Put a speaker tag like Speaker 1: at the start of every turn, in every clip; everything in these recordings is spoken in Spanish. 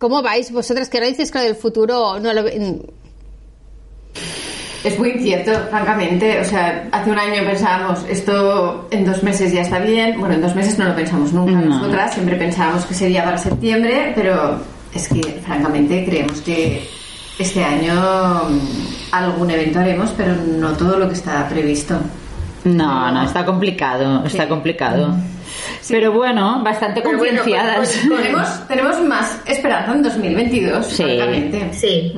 Speaker 1: ¿Cómo vais vosotras que ahora dices que lo del futuro no lo?
Speaker 2: Es muy incierto, francamente. O sea, hace un año pensábamos esto en dos meses ya está bien. Bueno, en dos meses no lo pensamos nunca.
Speaker 3: No.
Speaker 2: Nosotras siempre pensábamos que sería para septiembre, pero es que francamente creemos que este año mm, algún evento haremos, pero no todo lo que está previsto.
Speaker 3: No, no, está complicado, está
Speaker 2: Sí.
Speaker 3: complicado. Pero bueno, bastante
Speaker 2: Pero bueno,
Speaker 3: concienciadas.
Speaker 2: pues, pues, tenemos, tenemos más esperanza en 2022,
Speaker 3: Sí.
Speaker 2: francamente.
Speaker 4: Sí.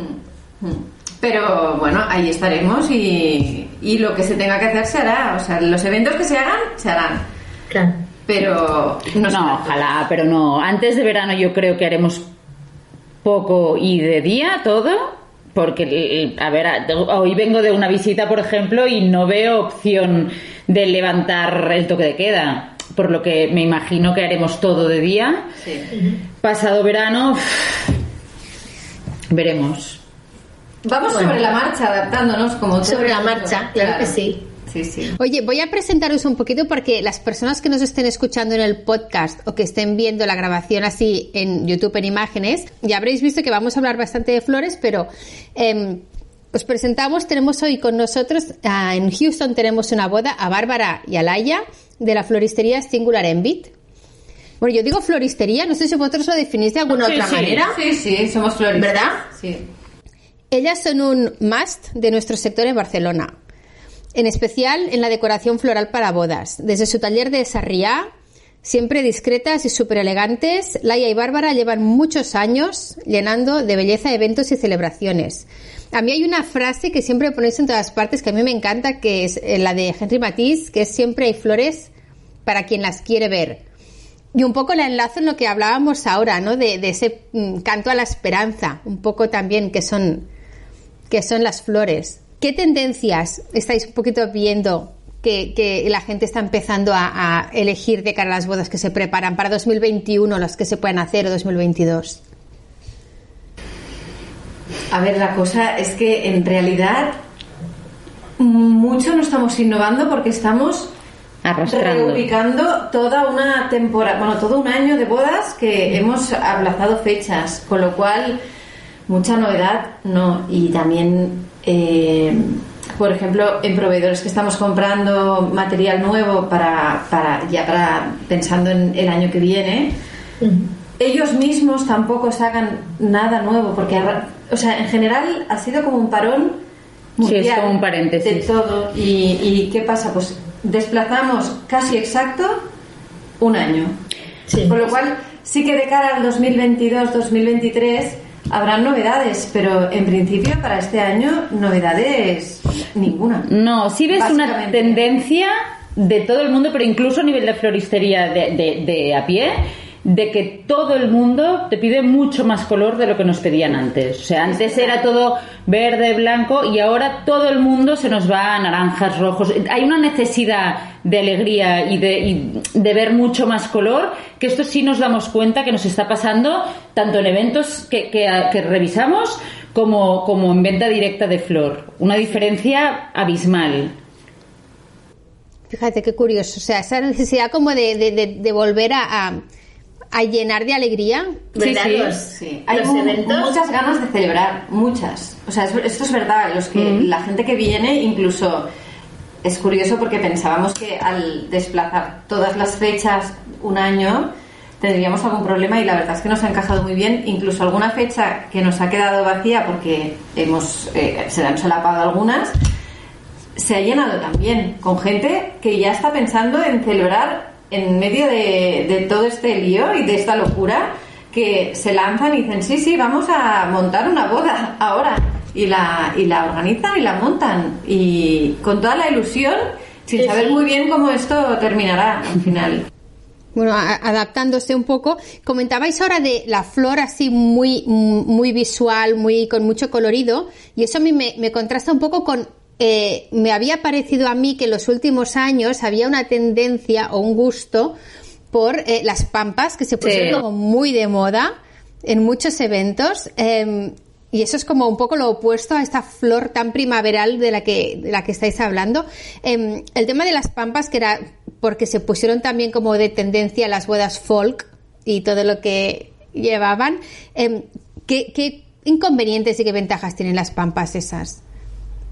Speaker 2: Mm, mm. Pero bueno, ahí estaremos y, y lo que se tenga que hacer se hará. O sea, los eventos que se hagan, se harán.
Speaker 4: Claro.
Speaker 2: Pero no, sé.
Speaker 3: No, ojalá, pero no. Antes de verano yo creo que haremos poco y de día todo, porque, a ver, a- hoy vengo de una visita, por ejemplo, y no veo opción de levantar el toque de queda, por lo que me imagino que haremos todo de día.
Speaker 2: Sí.
Speaker 3: Pasado verano, veremos.
Speaker 2: Vamos sobre la marcha, adaptándonos como todo
Speaker 4: Sobre la marcha, claro que sí.
Speaker 2: Sí, sí.
Speaker 1: Oye, voy a presentaros un poquito porque las personas que nos estén escuchando en el podcast o que estén viendo la grabación así en YouTube en imágenes, ya habréis visto que vamos a hablar bastante de flores, pero em, os presentamos, tenemos hoy con nosotros, ah, en Houston tenemos una boda a Bárbara y a Laia de la floristería Singular Envit. Bueno, yo digo floristería, no sé si vosotros lo definís de alguna
Speaker 3: Sí,
Speaker 1: otra
Speaker 3: sí.
Speaker 1: manera.
Speaker 2: Sí, sí, somos floristas.
Speaker 1: ¿Verdad?
Speaker 2: Sí.
Speaker 1: Ellas son un must de nuestro sector en Barcelona, en especial en la decoración floral para bodas. Desde su taller de Sarriá, siempre discretas y súper elegantes, Laia y Bárbara llevan muchos años llenando de belleza eventos y celebraciones. A mí hay una frase que siempre ponéis en todas partes que a mí me encanta, que es eh, la de Henry Matisse, que es siempre hay flores para quien las quiere ver. Y un poco la enlazo en lo que hablábamos ahora, ¿no? De, ese mm, canto a la esperanza, un poco también que son, que son las flores. ¿Qué tendencias estáis un poquito viendo que, que la gente está empezando a, a elegir de cara a las bodas que se preparan para 2021, las que se pueden hacer o 2022?
Speaker 2: A ver, la cosa es que en realidad mucho no estamos innovando porque estamos reubicando toda una temporada, bueno, todo un año de bodas que hemos aplazado fechas, con lo cual mucha novedad no. Y también, eh, por ejemplo, en proveedores que estamos comprando material nuevo para, para ya para pensando en el año que viene, ellos mismos tampoco sacan nada nuevo porque o sea en general ha sido como un parón
Speaker 3: Sí, es
Speaker 2: mundial
Speaker 3: como un paréntesis.
Speaker 2: de todo y, y qué pasa pues desplazamos casi exacto un año
Speaker 4: Sí.
Speaker 2: con lo cual sí que de cara al 2022 2023 habrán novedades pero en principio para este año novedades ninguna
Speaker 3: No, sí ves una tendencia de todo el mundo, pero incluso a nivel de floristería de, de- de a pie, de que todo el mundo te pide mucho más color de lo que nos pedían antes. O sea, antes era todo verde, blanco y ahora todo el mundo se nos va a naranjas, rojos. Hay una necesidad de alegría y de, y de ver mucho más color, que esto sí nos damos cuenta que nos está pasando tanto en eventos que, que- que revisamos como, como en venta directa de flor. Una diferencia abismal.
Speaker 1: Fíjate qué curioso. O sea, esa necesidad como de, de- volver a, a- a llenar de alegría.
Speaker 4: ¿Verdad?
Speaker 2: Sí, sí,
Speaker 4: Los-
Speaker 2: sí. Hay
Speaker 4: los
Speaker 2: mu-
Speaker 4: eventos-
Speaker 2: muchas ganas de celebrar, muchas. O sea, es- esto es verdad. Los que. La gente que viene, incluso es curioso porque pensábamos que al desplazar todas las fechas un año tendríamos algún problema y la verdad es que nos ha encajado muy bien. Incluso alguna fecha que nos ha quedado vacía porque hemos eh, se han solapado algunas se ha llenado también con gente que ya está pensando en celebrar en medio de, de todo este lío y de esta locura que se lanzan y dicen sí sí vamos a montar una boda ahora y la y la organizan y la montan y con toda la ilusión sin saber muy bien cómo esto terminará al final
Speaker 1: bueno, a- adaptándose un poco. Comentabais ahora de la flor así muy, muy visual, muy con mucho colorido, y eso a mí me, me contrasta un poco con. Eh, me había parecido a mí que en los últimos años había una tendencia o un gusto por eh, las pampas que se pusieron como muy de moda en muchos eventos. eh, y eso es como un poco lo opuesto a esta flor tan primaveral de la que, de la que estáis hablando. Eh, el tema de las pampas, que era porque se pusieron también como de tendencia las bodas folk y todo lo que llevaban. eh, ¿qué, qué inconvenientes y qué ventajas tienen las pampas esas?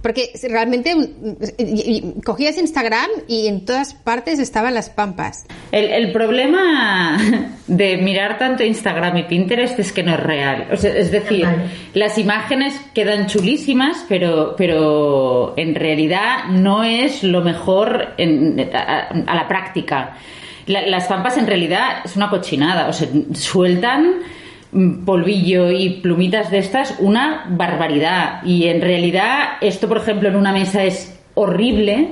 Speaker 1: Porque realmente mm, cogías Instagram y en todas partes estaban las pampas.
Speaker 3: El, el problema de mirar tanto Instagram y Pinterest es que no es real. O sea, es decir,
Speaker 4: Vale.
Speaker 3: las imágenes quedan chulísimas, pero, pero en realidad no es lo mejor en- a, a la práctica. La- las pampas en realidad es una cochinada. O sea, sueltan polvillo y plumitas de estas una barbaridad. Y en realidad esto, por ejemplo, en una mesa es horrible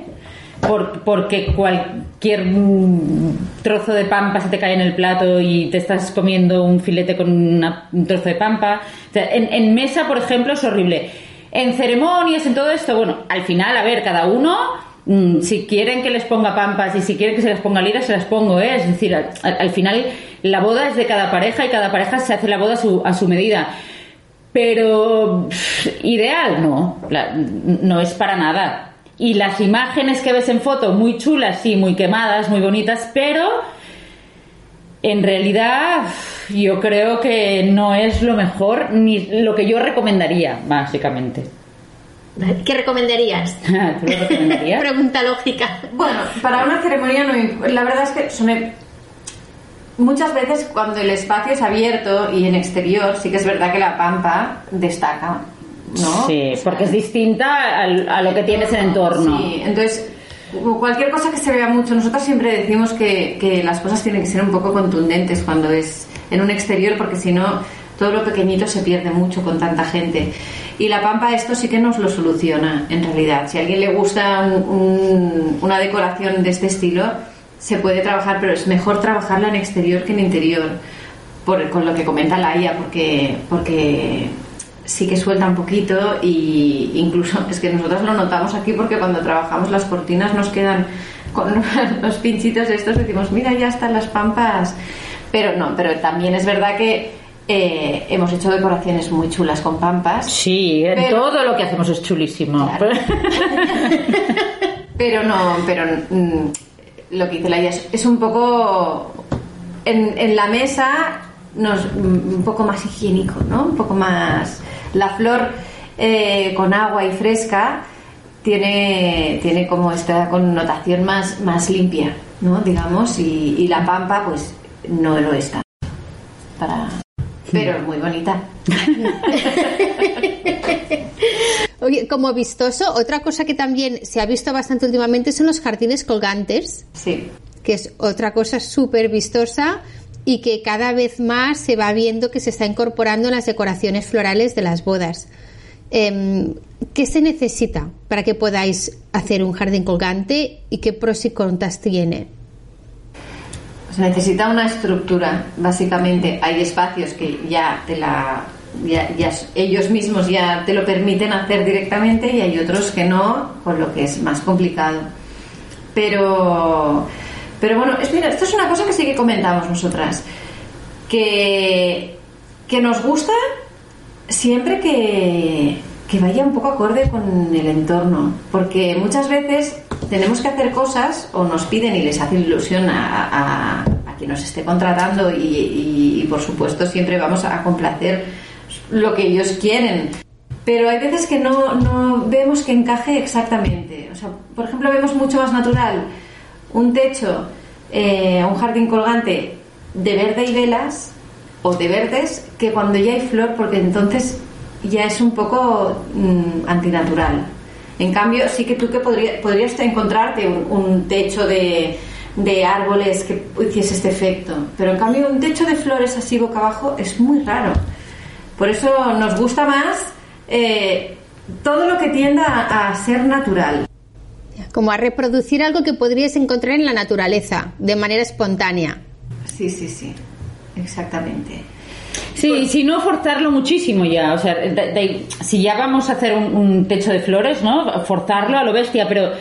Speaker 3: por- porque cualquier mm, trozo de pampa se te cae en el plato y te estás comiendo un filete con una- un trozo de pampa. En, en mesa, por ejemplo, es horrible. En ceremonias, en todo esto, bueno, al final, a ver, cada uno, mm, si quieren que les ponga pampas y si quieren que se las ponga liras, se las pongo, ¿eh? Es decir, al, al final la boda es de cada pareja y cada pareja se hace la boda a su, medida. Pero ideal no, no es para nada. Y las imágenes que ves en foto, muy chulas, sí, muy quemadas, muy bonitas, pero en realidad yo creo que no es lo mejor ni lo que yo recomendaría, básicamente.
Speaker 4: ¿Qué recomendarías?
Speaker 3: ¿Tú lo recomendarías?
Speaker 4: Pregunta lógica.
Speaker 2: Bueno, para una ceremonia no imp- la verdad es que son muchas veces cuando el espacio es abierto y en exterior sí que es verdad que la pampa destaca, ¿no?
Speaker 3: Sí, porque es distinta al- a lo que tienes en entorno.
Speaker 2: Sí, entonces cualquier cosa que se vea mucho, nosotros siempre decimos que, que las cosas tienen que ser un poco contundentes cuando es en un exterior porque si no todo lo pequeñito se pierde mucho con tanta gente. Y la pampa esto sí que nos lo soluciona en realidad. Si a alguien le gusta un- un- una decoración de este estilo, se puede trabajar, pero es mejor trabajarla en exterior que en interior, por, con lo que comenta Laia, porque, porque sí que suelta un poquito y incluso es que nosotros lo notamos aquí porque cuando trabajamos las cortinas nos quedan con los pinchitos estos decimos mira ya están las pampas pero no pero también es verdad que eh, hemos hecho decoraciones muy chulas con pampas
Speaker 3: Sí, en
Speaker 2: Pero-
Speaker 3: todo lo que hacemos es chulísimo.
Speaker 2: Claro. pero no pero mm, lo que dice Laia es, es un poco en, en la mesa nos, mm, un poco más higiénico no un poco más la flor eh, con agua y fresca tiene tiene como esta connotación más más limpia no digamos y, y la pampa pues no lo está para pero es muy bonita
Speaker 1: Oye, como vistoso, otra cosa que también se ha visto bastante últimamente son los jardines colgantes,
Speaker 2: sí
Speaker 1: que es otra cosa súper vistosa y que cada vez más se va viendo que se está incorporando en las decoraciones florales de las bodas. Em, ¿Qué se necesita para que podáis hacer un jardín colgante y qué pros y contras tiene?
Speaker 2: Se necesita una estructura, básicamente. Hay espacios que ya te la. Ya, ellos mismos ya te lo permiten hacer directamente y hay otros que no, con lo que es más complicado. Pero. Pero bueno, es, mira, esto es una cosa que sí que comentamos nosotras. Que, que nos gusta siempre que, que vaya un poco acorde con el entorno. Porque muchas veces tenemos que hacer cosas o nos piden y les hace ilusión a, a, a quien nos esté contratando y, por supuesto siempre vamos a complacer lo que ellos quieren. Pero hay veces que no, no vemos que encaje exactamente. O sea, por ejemplo, vemos mucho más natural un techo, eh, un jardín colgante de verde y velas o de verdes que cuando ya hay flor, porque entonces ya es un poco mm, antinatural. En cambio, sí que tú que podría- podrías encontrarte un, un techo de, de árboles que hiciese este efecto, pero en cambio un techo de flores así boca abajo es muy raro. Por eso nos gusta más eh, todo lo que tienda a, a ser natural.
Speaker 1: Como a reproducir algo que podríais encontrar en la naturaleza, de manera espontánea.
Speaker 2: Sí, sí, sí. Exactamente.
Speaker 3: Sí, si no forzarlo muchísimo ya, o sea, de- de- si ya vamos a hacer un, un techo de flores, ¿no? Forzarlo a lo bestia, pero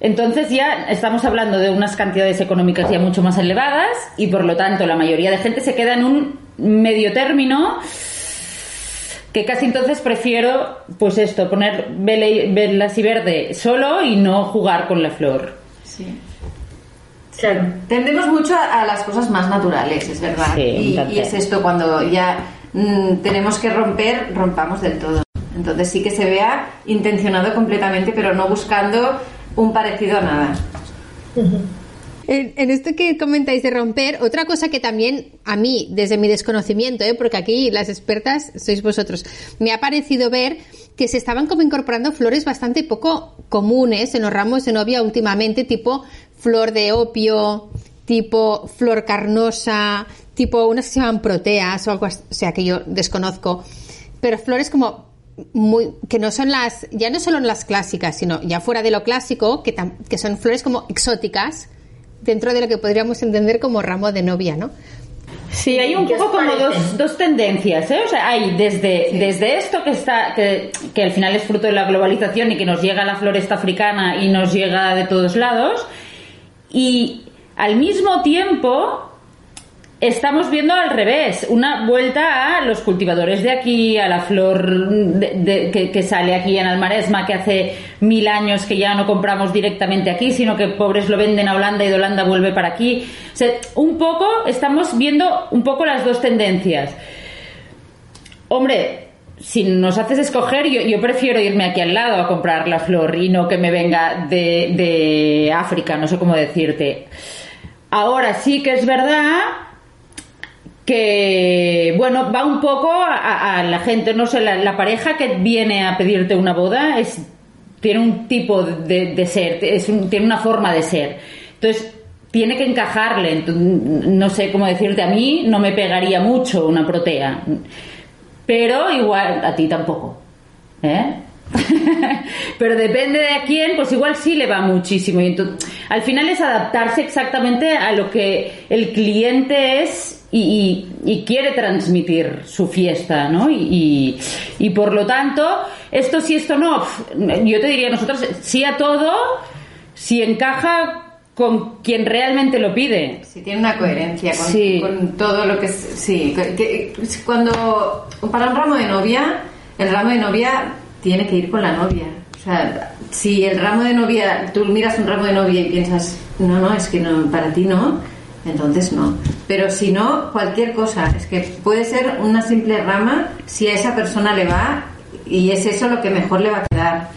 Speaker 3: entonces ya estamos hablando de unas cantidades económicas ya mucho más elevadas y por lo tanto la mayoría de gente se queda en un medio término que casi entonces prefiero, pues esto, poner velas y verde solo y no jugar con la flor.
Speaker 2: Sí.
Speaker 4: Claro.
Speaker 2: Tendemos mucho a, a las cosas más naturales, es verdad.
Speaker 3: Sí,
Speaker 2: y, es esto, cuando ya mm, tenemos que romper, rompamos del todo. Entonces sí que se vea intencionado completamente, pero no buscando un parecido a nada.
Speaker 1: En, en esto que comentáis de romper, otra cosa que también a mí, desde mi desconocimiento, ¿eh? porque aquí las expertas sois vosotros, me ha parecido ver que se estaban como incorporando flores bastante poco comunes en los ramos de novia últimamente, tipo flor de opio, tipo flor carnosa, tipo unas que se llaman proteas o algo así, o sea que yo desconozco, pero flores como muy que no son las ya no solo las clásicas sino ya fuera de lo clásico que, tam- que son flores como exóticas dentro de lo que podríamos entender como ramo de novia no
Speaker 3: Sí, hay un
Speaker 4: ¿Qué os
Speaker 3: poco como dos tendencias, ¿eh? O sea, hay desde, desde esto que está, que, que al final es fruto de la globalización y que nos llega la floresta africana y nos llega de todos lados, y al mismo tiempo estamos viendo al revés, una vuelta a los cultivadores de aquí, a la flor que, que sale aquí en Almaresma, que hace mil años que ya no compramos directamente aquí, sino que pobres lo venden a Holanda y de Holanda vuelve para aquí. O sea, un poco, estamos viendo un poco las dos tendencias. Hombre, si nos haces escoger, yo, prefiero irme aquí al lado a comprar la flor y no que me venga de, de África, no sé cómo decirte. Ahora sí que es verdad que, bueno, va un poco a, la gente, no sé, la, pareja que viene a pedirte una boda es, tiene un tipo de, ser, es un- tiene una forma de ser. Entonces, tiene que encajarle. No sé cómo decirte, a mí no me pegaría mucho una protea. Pero igual a ti tampoco. ¿Eh? Pero depende de a quién, pues igual sí le va muchísimo. Y entonces, al final es adaptarse exactamente a lo que el cliente es y, quiere transmitir su fiesta, ¿no? Y, y- por lo tanto, esto sí, esto no. Yo te diría, nosotros sí a todo, si encaja con quien realmente lo pide.
Speaker 2: Sí, tiene una coherencia con,
Speaker 3: Sí.
Speaker 2: con todo lo que es. Sí, que- que- cuando. Para un ramo de novia, el ramo de novia tiene que ir con la novia. O sea, si el ramo de novia, tú miras un ramo de novia y piensas, no, no, es que no, para ti no, entonces no. Pero si no, cualquier cosa. Es que puede ser una simple rama si a esa persona le va y es eso lo que mejor le va a quedar.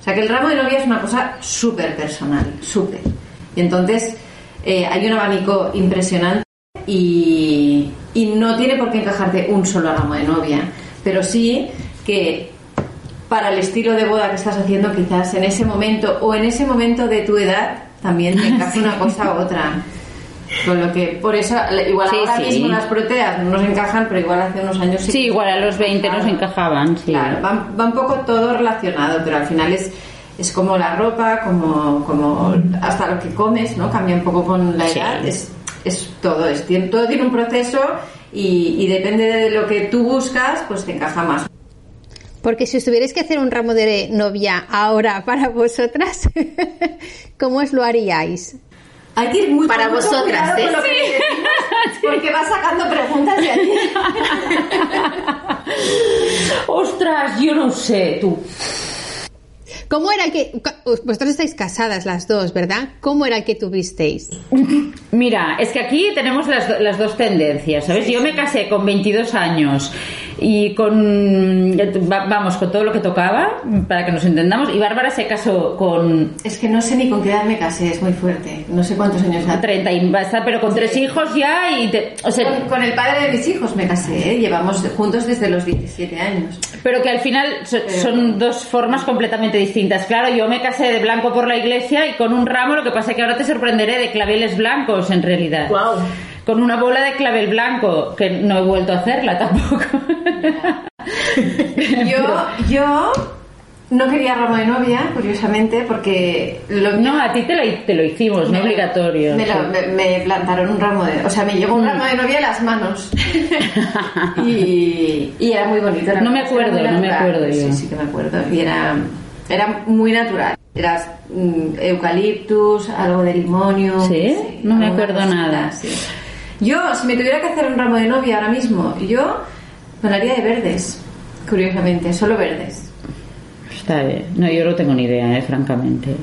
Speaker 2: O sea que el ramo de novia es una cosa súper personal, súper. Y entonces eh, hay un abanico impresionante y, y no tiene por qué encajarte un solo ramo de novia, pero sí que para el estilo de boda que estás haciendo quizás en ese momento o en ese momento de tu edad también te encaje una cosa u otra. Con lo que, por eso, igual
Speaker 3: Sí,
Speaker 2: ahora
Speaker 3: sí.
Speaker 2: mismo las proteas no nos encajan, pero igual hace unos años sí.
Speaker 3: Sí, igual a los 20 nos encajaban, sí.
Speaker 2: Claro, va, va un poco todo relacionado, pero al final es, es como la ropa, como, como hasta lo que comes, ¿no? Cambia un poco con la
Speaker 3: Sí.
Speaker 2: edad. Es, es todo, es, tiene- todo tiene un proceso y, y depende de lo que tú buscas, pues te encaja más.
Speaker 1: porque si os tuvierais que hacer un ramo de novia ahora para vosotras cómo os lo haríais
Speaker 2: Hay que ir muy
Speaker 4: Para
Speaker 2: mucho
Speaker 4: vosotras, ¿eh?
Speaker 2: con decimos, porque vas sacando preguntas de allí.
Speaker 3: Ostras, yo no sé, tú.
Speaker 1: ¿Cómo era el que... Vosotros estáis casadas las dos, ¿verdad? ¿Cómo era el que tuvisteis?
Speaker 3: Mira, es que aquí tenemos las, las dos tendencias, ¿sabes? Yo me casé con 22 años y con, va- vamos, con todo lo que tocaba, para que nos entendamos, y Bárbara se casó con
Speaker 2: Es que no sé ni con qué edad me casé, es muy fuerte. No sé cuántos años hace.
Speaker 3: 30 y basta, pero con tres hijos ya y te- o sea,
Speaker 2: Con, con el padre de mis hijos me casé, ¿eh? llevamos juntos desde los 17 años.
Speaker 3: pero que al final so- son dos formas completamente distintas. Claro, yo me casé de blanco por la iglesia y con un ramo, lo que pasa es que ahora te sorprenderé de claveles blancos en realidad.
Speaker 4: Guau.
Speaker 3: Con una bola de clavel blanco, que no he vuelto a hacerla tampoco.
Speaker 2: Yo, yo no quería ramo de novia, curiosamente, porque lo
Speaker 3: No, a ti te lo, te lo hicimos, no obligatorio.
Speaker 2: Me, lo- me- me plantaron un ramo de. O sea, me llegó un
Speaker 3: Mm.
Speaker 2: ramo de novia en las manos. y, y era muy bonito. era-
Speaker 3: No me acuerdo, no me acuerdo yo.
Speaker 2: Sí, sí que me acuerdo. Y era, era muy natural. Era mm, eucaliptus, algo de limonio.
Speaker 3: ¿Sí? No me acuerdo
Speaker 2: cosita,
Speaker 3: nada.
Speaker 2: sí. Yo, si me tuviera que hacer un ramo de novia ahora mismo, yo me lo haría de verdes. Curiosamente, solo verdes.
Speaker 3: Está bien. No, yo no tengo ni idea, eh, francamente.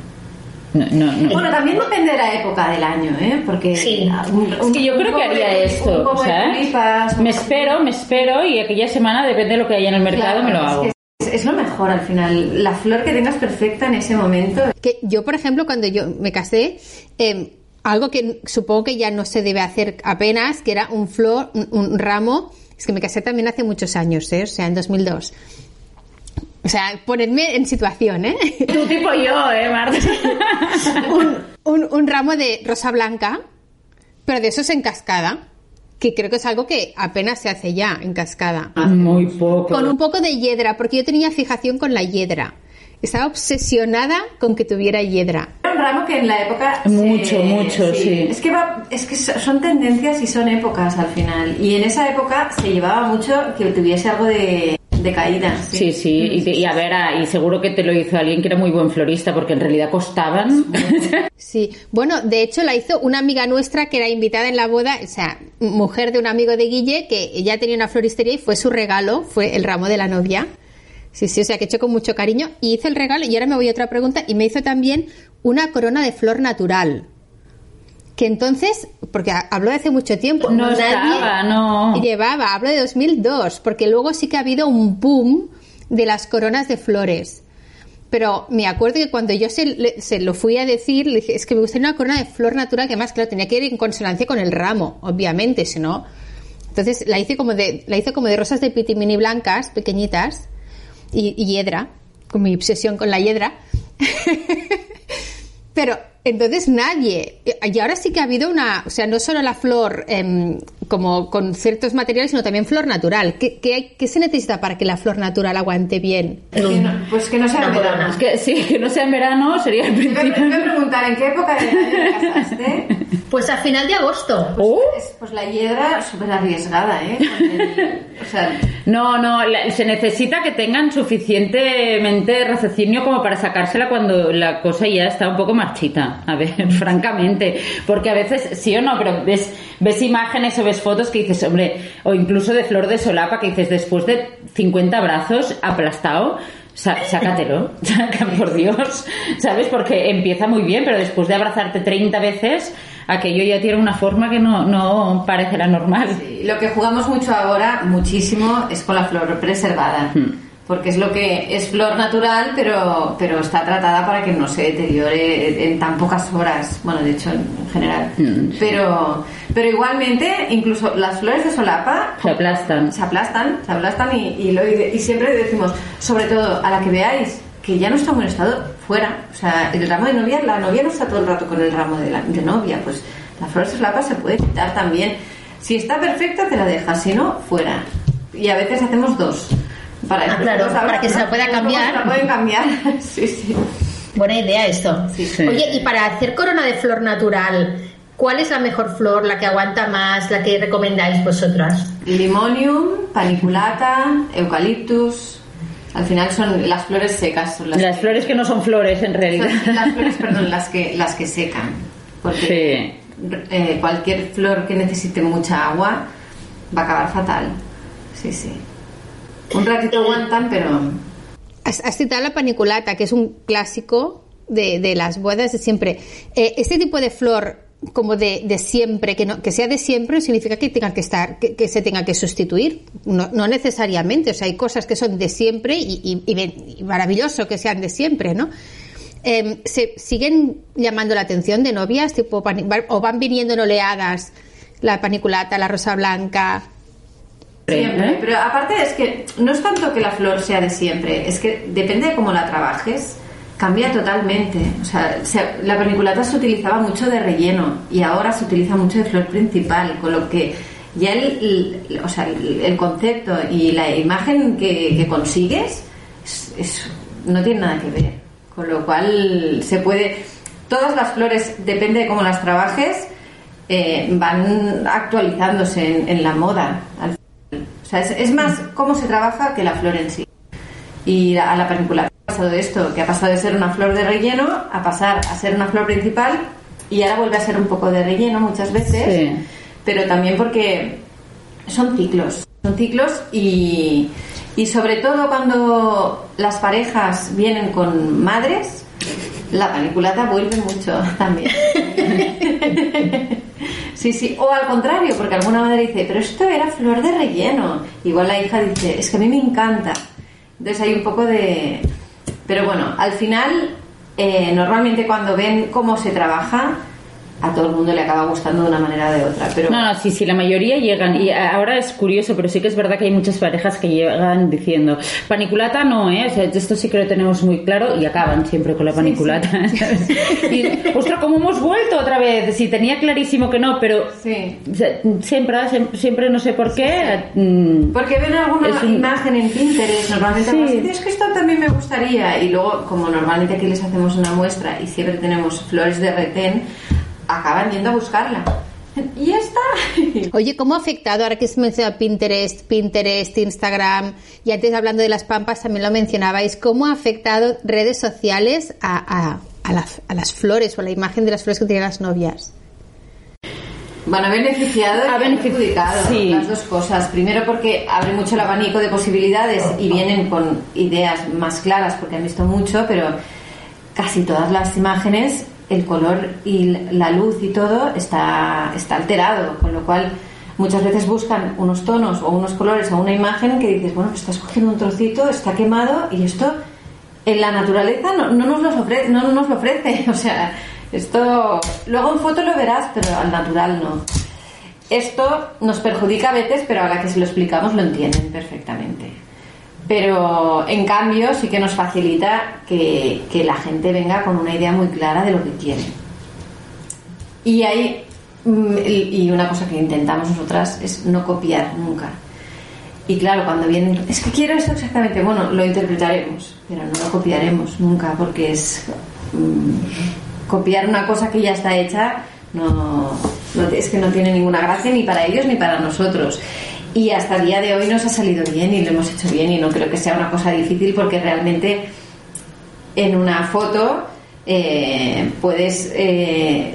Speaker 3: No, no, no.
Speaker 2: Bueno, también depende de la época del año, ¿eh? Porque
Speaker 4: Sí.
Speaker 2: un-
Speaker 3: Es
Speaker 2: un-
Speaker 3: que yo creo que haría
Speaker 2: de-
Speaker 3: esto,
Speaker 2: un poco
Speaker 3: o
Speaker 2: de
Speaker 3: sea,
Speaker 2: tulipas, un
Speaker 3: me espero, me espero y aquella semana, depende de lo que haya en el mercado,
Speaker 2: Claro,
Speaker 3: me lo
Speaker 2: es
Speaker 3: hago.
Speaker 2: que Es, es lo mejor al final. La flor que tengas perfecta en ese momento.
Speaker 1: Que yo, por ejemplo, cuando yo me casé, eh, algo que supongo que ya no se debe hacer apenas, que era un flor, un, un ramo. Es que me casé también hace muchos años, ¿eh? o sea, en 2002. O sea, ponedme en situación, ¿eh?
Speaker 3: Tú tipo yo, eh, Marta.
Speaker 1: un, un- un ramo de rosa blanca, pero de esos en cascada, que creo que es algo que apenas se hace ya en cascada.
Speaker 3: Muy poco.
Speaker 1: Con un poco de hiedra, porque yo tenía fijación con la hiedra. Estaba obsesionada con que tuviera hiedra.
Speaker 2: Era un ramo que en la época.
Speaker 3: Mucho, mucho, sí.
Speaker 2: Es que, va- es que son tendencias y son épocas al final. Y en esa época se llevaba mucho que tuviese algo de, de caída.
Speaker 3: Sí, sí, y, te- y a ver, ah, y seguro que te lo hizo alguien que era muy buen florista, porque en realidad costaban.
Speaker 1: Sí, bueno, de hecho la hizo una amiga nuestra que era invitada en la boda, o sea, mujer de un amigo de Guille, que ella tenía una floristería y fue su regalo, fue el ramo de la novia. Sí, sí, o sea, que hecho con mucho cariño y hizo el regalo y ahora me voy a otra pregunta y me hizo también una corona de flor natural. Que entonces, porque ha- habló de hace mucho tiempo,
Speaker 3: No estaba, no.
Speaker 1: llevaba, hablo de 2002, porque luego sí que ha habido un boom de las coronas de flores. Pero me acuerdo que cuando yo se lo fui a decir, le dije, es que me gustaría una corona de flor natural, que más, claro, tenía que ir en consonancia con el ramo, obviamente, si no. Entonces la hice como de, la hice como de rosas de pitimini blancas, pequeñitas, y, hiedra, con mi obsesión con la hiedra. Pero entonces nadie, y ahora sí que ha habido una, o sea, no solo la flor em, como con ciertos materiales, sino también flor natural. ¿Qué, qué, hay- qué se necesita para que la flor natural aguante bien?
Speaker 2: Que no- pues que no sea en verano.
Speaker 4: corona.
Speaker 3: Es que sí, que no sea en verano sería el
Speaker 2: a- te voy a
Speaker 3: principal.
Speaker 2: preguntar, ¿en qué época del año te casaste?
Speaker 4: Pues a final de agosto.
Speaker 3: Oh.
Speaker 2: Es- Pues la hiedra súper arriesgada, ¿eh? Con el- o sea,
Speaker 3: No, no, la- se necesita que tengan suficientemente raciocinio como para sacársela cuando la cosa ya está un poco marchita. A ver, francamente. Porque a veces, sí o no, pero ves, ves imágenes o ves fotos que dices, hombre, o incluso de flor de solapa que dices, después de 50 brazos aplastado, sácatelo, saca, por Dios, ¿sabes? Porque empieza muy bien, pero después de abrazarte 30 veces, aquello ya tiene una forma que no, no parece la normal.
Speaker 2: Lo que jugamos mucho ahora, muchísimo, es con la flor preservada. Porque es lo que es flor natural, pero, pero está tratada para que no se deteriore en tan pocas horas. Bueno, de hecho, en general. Pero, pero igualmente, incluso las flores de solapa
Speaker 3: Se aplastan.
Speaker 2: se aplastan, se aplastan y, y, lo- y siempre decimos, sobre todo a la que veáis que ya no está en buen estado, fuera. O sea, el ramo de novia, la novia no está todo el rato con el ramo de, la, de novia, pues la flor de solapa se puede quitar también. Si está perfecta, te la dejas, si no, fuera. Y a veces hacemos dos. Para,
Speaker 4: Ah, claro, para que se la pueda cambiar.
Speaker 2: Se la pueden cambiar, sí, sí.
Speaker 4: Buena idea esto.
Speaker 2: Sí.
Speaker 3: Sí.
Speaker 4: Oye, y para hacer corona de flor natural, ¿cuál es la mejor flor, la que aguanta más, la que recomendáis vosotras?
Speaker 2: Limonium, paniculata, eucaliptus. Al final son las flores secas. Son las,
Speaker 3: Las flores que no son flores en realidad.
Speaker 2: son las flores, perdón, las que, las que secan. Porque eh, cualquier flor que necesite mucha agua va a acabar fatal. Sí, sí. Un ratito aguantan, pero.
Speaker 1: Has, has citado la paniculata, que es un clásico de, de las bodas de siempre. Eh, este tipo de flor como de, de siempre, que, no, que sea de siempre, significa que tenga que estar, que, que se tenga que sustituir. No, no necesariamente. O sea, hay cosas que son de siempre y, y- y y maravilloso que sean de siempre, ¿no? Eh, ¿Se siguen llamando la atención de novias? Tipo, o van viniendo en oleadas la paniculata, la rosa blanca.
Speaker 2: Siempre.
Speaker 3: ¿Eh?
Speaker 2: Pero aparte es que no es tanto que la flor sea de siempre, es que depende de cómo la trabajes, cambia totalmente. O sea, se- la paniculata se utilizaba mucho de relleno y ahora se utiliza mucho de flor principal, con lo que ya el, el- o sea, el, el concepto y la imagen que, que consigues es, es no tiene nada que ver. Con lo cual se puede, todas las flores, depende de cómo las trabajes, eh, van actualizándose en, en la moda. al. O sea, es, es más cómo se trabaja que la flor en sí. Y a la panícula ha pasado esto, que ha pasado de ser una flor de relleno a pasar a ser una flor principal y ahora vuelve a ser un poco de relleno muchas veces,
Speaker 3: Sí.
Speaker 2: pero también porque son ciclos, son ciclos y, y sobre todo cuando las parejas vienen con madres, la paniculata vuelve mucho también. Sí, sí, o al contrario, porque alguna madre dice, pero esto era flor de relleno. Igual la hija dice, es que a mí me encanta. Entonces hay un poco de... Pero bueno, al final, eh, normalmente cuando ven cómo se trabaja, a todo el mundo le acaba gustando de una manera o de otra. Pero
Speaker 3: No, no, sí, sí, la mayoría llegan. Y ahora es curioso, pero sí que es verdad que hay muchas parejas que llegan diciendo, paniculata no, ¿eh? O sea, esto sí que lo tenemos muy claro y acaban siempre con la paniculata. Y, ostras, ¿cómo hemos vuelto otra vez? Si tenía clarísimo que no, pero
Speaker 2: Sí.
Speaker 3: siempre, siempre, no sé por qué. mm,
Speaker 2: Porque ven alguna
Speaker 3: un-
Speaker 2: imagen en Pinterest, normalmente
Speaker 3: Sí.
Speaker 2: es que esto también me gustaría. Y luego, como normalmente aquí les hacemos una muestra y siempre tenemos flores de retén, acaban yendo a buscarla. Y ya está.
Speaker 1: Oye, ¿cómo ha afectado, ahora que se menciona Pinterest, Pinterest, Instagram, y antes hablando de las pampas también lo mencionabais, ¿cómo ha afectado redes sociales a, a- a las- a las flores o a la imagen de las flores que tienen las novias?
Speaker 2: Bueno, ha beneficiado y
Speaker 3: Ha
Speaker 2: ha
Speaker 3: benefici-
Speaker 2: perjudicado
Speaker 3: sí.
Speaker 2: las dos cosas. Primero porque abre mucho el abanico de posibilidades y vienen con ideas más claras porque han visto mucho, pero casi todas las imágenes, el color y la luz y todo está, está alterado, con lo cual muchas veces buscan unos tonos o unos colores o una imagen que dices, bueno, pues estás cogiendo un trocito, está quemado y esto en la naturaleza no, no nos, los ofrece, no nos lo ofrece. O sea, esto luego en foto lo verás, pero al natural no. Esto nos perjudica a veces, pero ahora que se lo explicamos lo entienden perfectamente. Pero en cambio sí que nos facilita que, la gente venga con una idea muy clara de lo que quiere. Y hay mm, y una cosa que intentamos nosotras es no copiar nunca. Y claro, cuando vienen, es que quiero esto exactamente, bueno, lo interpretaremos, pero no lo copiaremos nunca, porque es mm, copiar una cosa que ya está hecha, no- es que no tiene ninguna gracia ni para ellos ni para nosotros. Y hasta el día de hoy nos ha salido bien y lo hemos hecho bien y no creo que sea una cosa difícil porque realmente en una foto eh, puedes eh,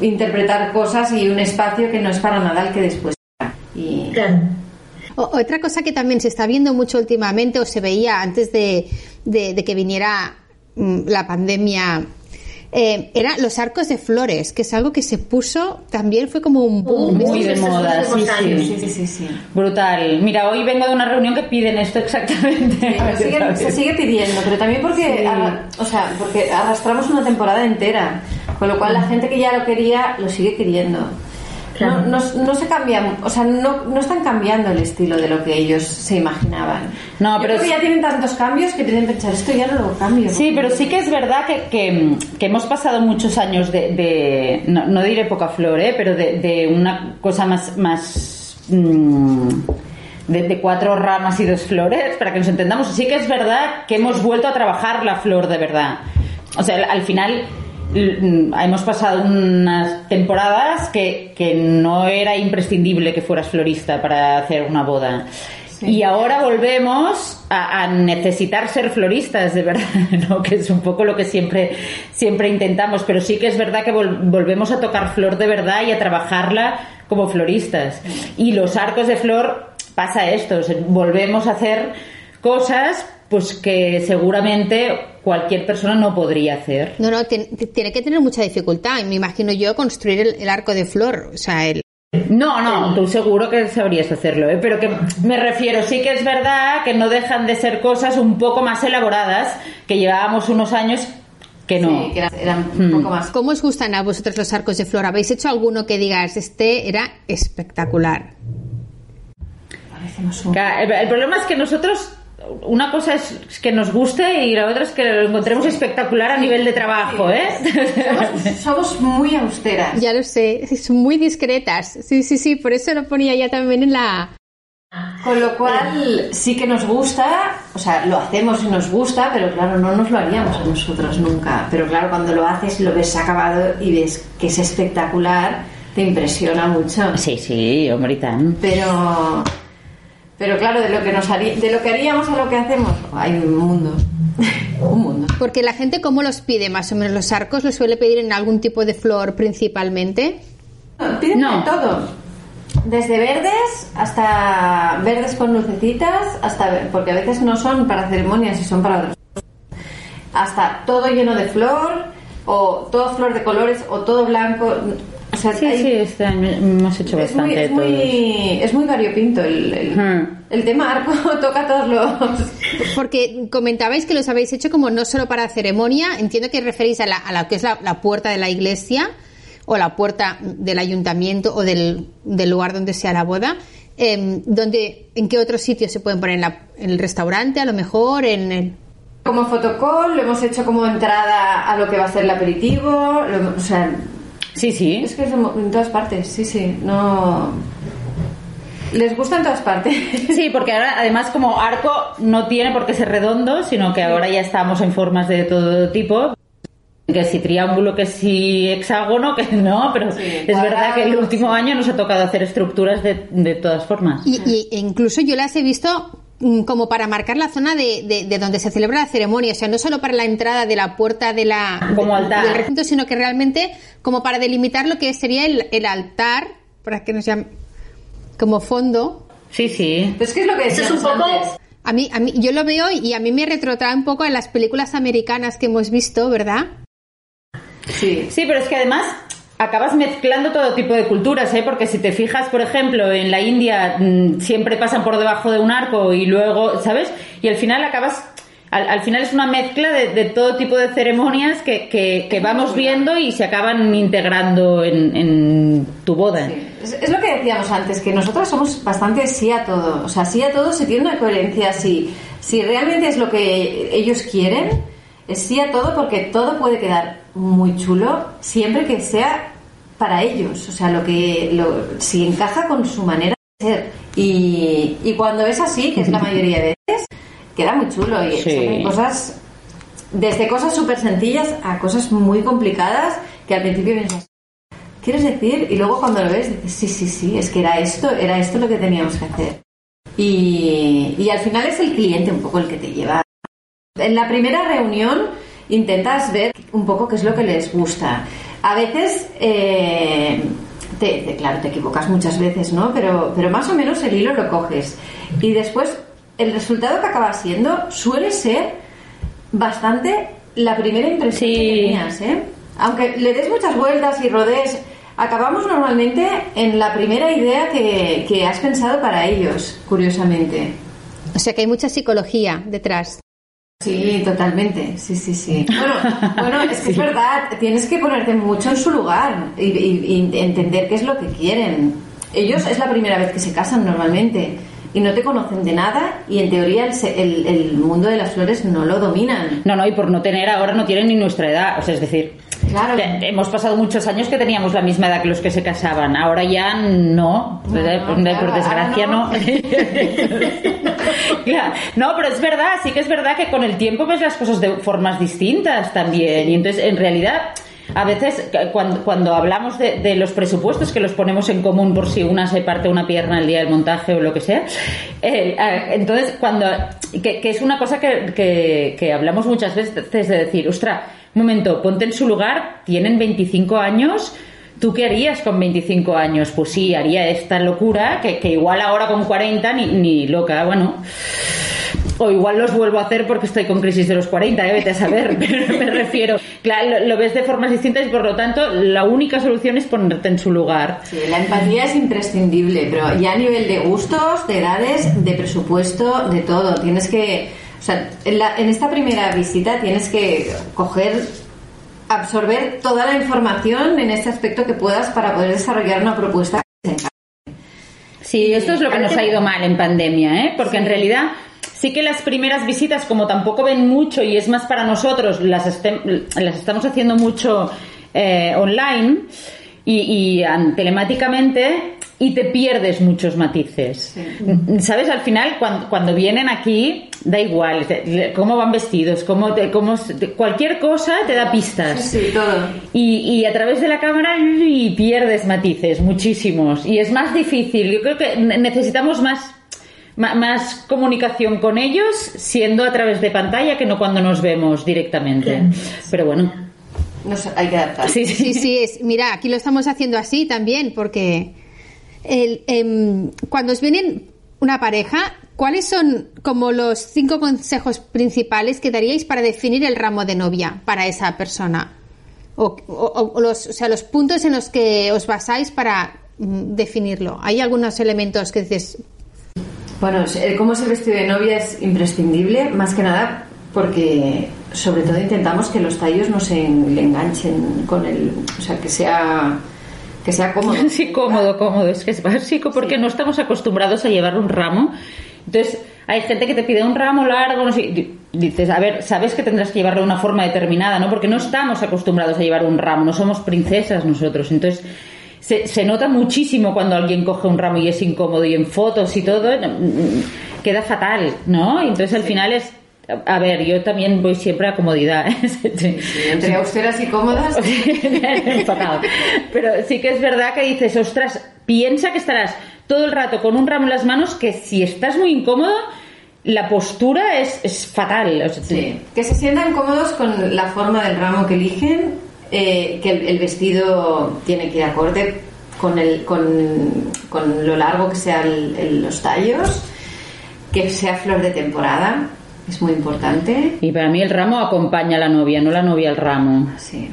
Speaker 2: interpretar cosas y un espacio que no es para nada el que después y
Speaker 1: otra cosa que también se está viendo mucho últimamente o se veía antes de, de- de que viniera mm, la pandemia eh, eran los arcos de flores, que es algo que se puso, también fue como un boom.
Speaker 3: Muy de moda, sí, sí.
Speaker 2: sí, sí, sí, sí.
Speaker 3: Brutal. Mira, hoy vengo de una reunión que piden esto exactamente.
Speaker 2: Sigue- se sigue pidiendo, pero también porque,
Speaker 3: Sí.
Speaker 2: arra- o sea, porque arrastramos una temporada entera, con lo cual la gente que ya lo quería lo sigue queriendo.
Speaker 4: Claro.
Speaker 2: No, no, no se cambian, o sea, no, no están cambiando el estilo de lo que ellos se imaginaban.
Speaker 3: No,
Speaker 2: Yo
Speaker 3: pero
Speaker 2: creo que ya tienen tantos cambios que tienen que pensar, esto ya no lo cambio.
Speaker 3: Sí, pero sí que es verdad que, que, que hemos pasado muchos años de, de- no, diré poca flor, ¿eh? pero de, de una cosa más, más mm, de, de cuatro ramas y dos flores, para que nos entendamos. Sí que es verdad que hemos vuelto a trabajar la flor de verdad. O sea, al- al final hemos pasado unas temporadas que, que no era imprescindible que fueras florista para hacer una boda. Y ahora volvemos a, a necesitar ser floristas, de verdad, ¿no? que es un poco lo que siempre, siempre intentamos, pero sí que es verdad que vol- volvemos a tocar flor de verdad y a trabajarla como floristas. Y los arcos de flor pasa esto, volvemos a hacer cosas pues que seguramente cualquier persona no podría hacer.
Speaker 1: No, no, tien- tiene que tener mucha dificultad. Me imagino yo construir el, el arco de flor. O sea, el,
Speaker 3: No, no, tú seguro que sabrías hacerlo, ¿eh? pero que me refiero, sí que es verdad que no dejan de ser cosas un poco más elaboradas que llevábamos unos años que no.
Speaker 2: Sí, que eran, eran un
Speaker 3: Hmm.
Speaker 2: poco más.
Speaker 1: ¿Cómo os gustan a vosotros los arcos de flor? ¿Habéis hecho alguno que digas, este era espectacular?
Speaker 3: El problema es que nosotros, una cosa es que nos guste y la otra es que lo encontremos espectacular a nivel de trabajo, ¿eh?
Speaker 2: Somos, somos muy austeras.
Speaker 1: Ya lo sé, son muy discretas. Sí, sí, sí, por eso lo ponía ya también en la...
Speaker 2: Con lo cual sí que nos gusta, o sea, lo hacemos y nos gusta, pero claro, no nos lo haríamos a nosotros nunca. Pero claro, cuando lo haces, lo ves acabado y ves que es espectacular, te impresiona mucho.
Speaker 3: Sí, sí, hombre, y tan.
Speaker 2: Pero, pero claro, de lo que nos harí- de lo que haríamos a lo que hacemos, hay un mundo, un mundo.
Speaker 1: Porque la gente, ¿cómo los pide más o menos? ¿Los arcos los suele pedir en algún tipo de flor principalmente?
Speaker 2: Piden
Speaker 3: No.
Speaker 2: de todo. Desde verdes hasta verdes con lucecitas, hasta porque a veces no son para ceremonias y son para otras. Hasta todo lleno de flor, o todo flor de colores, o todo blanco. O sea,
Speaker 3: Sí,
Speaker 2: hay-
Speaker 3: sí, este año hemos hecho
Speaker 2: es, muy,
Speaker 3: bastante
Speaker 2: es,
Speaker 3: de todos.
Speaker 2: muy, es muy variopinto el, el,
Speaker 3: Hmm.
Speaker 2: el tema arco, toca todos los.
Speaker 1: Porque comentabais que los habéis hecho como no solo para ceremonia, entiendo que referís a la, a la que es la, la puerta de la iglesia o la puerta del ayuntamiento o del, del lugar donde sea la boda. Em, donde, ¿En qué otros sitios se pueden poner? ¿En, la- en el restaurante a lo mejor? ¿En el...?
Speaker 2: Como fotocall, lo hemos hecho como entrada a lo que va a ser el aperitivo. lo- o sea,
Speaker 3: Sí, sí.
Speaker 2: es que es en todas partes, sí, sí. No. Les gusta en todas partes.
Speaker 3: Sí, porque ahora además como arco no tiene por qué ser redondo, sino que ahora ya estamos en formas de todo tipo. Que si triángulo, que si hexágono, que no, pero
Speaker 2: Sí,
Speaker 3: es verdad que el último año nos ha tocado hacer estructuras de, de todas formas.
Speaker 1: Y, y- e incluso yo las he visto como para marcar la zona de, de- de donde se celebra la ceremonia, o sea, no solo para la entrada de la puerta de la,
Speaker 3: Como
Speaker 1: de-
Speaker 3: altar.
Speaker 1: del recinto, sino que realmente como para delimitar lo que sería el, el altar, para que nos llame, como fondo.
Speaker 3: Sí, sí.
Speaker 2: Pues que es lo que
Speaker 4: Eso es un poco-.
Speaker 1: A mí, a mí, yo lo veo y a mí me retrotrae un poco a las películas americanas que hemos visto, ¿verdad?
Speaker 2: Sí.
Speaker 3: Sí, pero es que además acabas mezclando todo tipo de culturas, ¿eh? Porque si te fijas, por ejemplo, en la India mm, siempre pasan por debajo de un arco y luego, ¿sabes? Y al final acabas... Al, al final es una mezcla de, de todo tipo de ceremonias que, que- que vamos viendo y se acaban integrando en, en tu boda.
Speaker 2: Sí. Es, es lo que decíamos antes, que nosotros somos bastante sí a todo. O sea, sí a todo se tiene una coherencia. Si, si realmente es lo que ellos quieren, es sí a todo porque todo puede quedar muy chulo siempre que sea para ellos. O sea, lo que lo, si encaja con su manera de ser. Y, y cuando es así, que es la mayoría de veces, queda muy chulo. Y
Speaker 3: Sí.
Speaker 2: cosas, desde cosas súper sencillas a cosas muy complicadas que al principio piensas, ¿Quieres decir? Y luego cuando lo ves dices, sí, sí, sí, es que era esto, era esto lo que teníamos que hacer. Y, y al final es el cliente un poco el que te lleva. En la primera reunión intentas ver un poco qué es lo que les gusta. A veces, eh, te- te- claro, te equivocas muchas veces, ¿no? Pero, pero más o menos el hilo lo coges. Y después el resultado que acaba siendo suele ser bastante la primera impresión
Speaker 3: Sí.
Speaker 2: que tenías, ¿eh? Aunque le des muchas vueltas y rodees, acabamos normalmente en la primera idea que, que has pensado para ellos, curiosamente.
Speaker 1: O sea que hay mucha psicología detrás.
Speaker 2: Sí, totalmente. Sí, sí, sí. Bueno, bueno es que es verdad. Tienes que ponerte mucho en su lugar y, y- y entender qué es lo que quieren. Ellos es la primera vez que se casan normalmente y no te conocen de nada y en teoría el, el- el mundo de las flores no lo dominan.
Speaker 3: No, no, y por no tener ahora no tienen ni nuestra edad. O sea, es decir,
Speaker 2: Claro.
Speaker 3: hemos pasado muchos años que teníamos la misma edad que los que se casaban. Ahora ya no.
Speaker 2: No,
Speaker 3: Eh,
Speaker 2: no,
Speaker 3: por, desgracia no.
Speaker 2: no.
Speaker 3: Claro. No, pero es verdad, sí que es verdad que con el tiempo ves las cosas de formas distintas también. Y entonces, en realidad. A veces, cu- cuando, cuando hablamos de, de los presupuestos que los ponemos en común por si una se parte una pierna el día del montaje o lo que sea, eh, eh, entonces, cuando. Que, que es una cosa que, que, que hablamos muchas veces de decir, ostra, un momento, ponte en su lugar, tienen 25 años. ¿Tú qué harías con 25 años? Pues sí, haría esta locura que, que igual ahora con 40 ni, ni loca, bueno. O igual los vuelvo a hacer porque estoy con crisis de los 40, ¿eh? vete a saber, pero me refiero. Claro, lo, lo ves de formas distintas y por lo tanto la única solución es ponerte en su lugar.
Speaker 2: Sí, la empatía es imprescindible, pero ya a nivel de gustos, de edades, de presupuesto, de todo. Tienes que, o sea, en, la- en esta primera visita tienes que coger, absorber toda la información en este aspecto que puedas para poder desarrollar una propuesta.
Speaker 3: Sí, esto es lo que nos ha ido mal en pandemia, ¿eh? Porque en realidad sí que las primeras visitas, como tampoco ven mucho y es más para nosotros, las, las estamos haciendo mucho eh, online y, telemáticamente, y te pierdes muchos matices. ¿Sabes? Al final, cuando, cuando, vienen aquí, da igual cómo van vestidos, cómo, te, cómo cualquier cosa te da pistas.
Speaker 2: Sí, todo.
Speaker 3: Y, y, a través de la cámara y pierdes matices, muchísimos. Y es más difícil. Yo creo que necesitamos más más comunicación con ellos siendo a través de pantalla que no cuando nos vemos directamente. Pero bueno.
Speaker 2: No hay que adaptar.
Speaker 1: Sí, sí, sí. es, mira, aquí lo estamos haciendo así también porque el, em, cuando os vienen una pareja, ¿cuáles son como los cinco consejos principales que daríais para definir el ramo de novia para esa persona? O, los, o sea, los puntos en los que os basáis para mm, definirlo. ¿Hay algunos elementos que dices,
Speaker 2: bueno, cómo es el vestido de novia es imprescindible, más que nada porque sobre todo intentamos que los tallos no se le enganchen con el, o sea, que sea que sea cómodo.
Speaker 3: Sí, cómodo, cómodo, es que es básico porque no estamos acostumbrados a llevar un ramo. Entonces, hay gente que te pide un ramo largo, no sé, dices, a ver, sabes que tendrás que llevarlo de una forma determinada, ¿no? Porque no estamos acostumbrados a llevar un ramo, no somos princesas nosotros. Entonces, se, nota muchísimo cuando alguien coge un ramo y es incómodo y en fotos y todo queda fatal, ¿no? Entonces al final es a ver, yo también voy siempre a comodidad.
Speaker 2: ¿eh? entre austeras y cómodas.
Speaker 3: Pero sí que es verdad que dices, ostras, piensa que estarás todo el rato con un ramo en las manos que si estás muy incómodo, la postura es, es fatal.
Speaker 2: sí. Que se sientan cómodos con la forma del ramo que eligen eh, que el, vestido tiene que ir acorde con, el, con, con lo largo que sean los tallos, que sea flor de temporada, es muy importante.
Speaker 3: Y para mí el ramo acompaña a la novia, no la novia al ramo.
Speaker 2: Sí,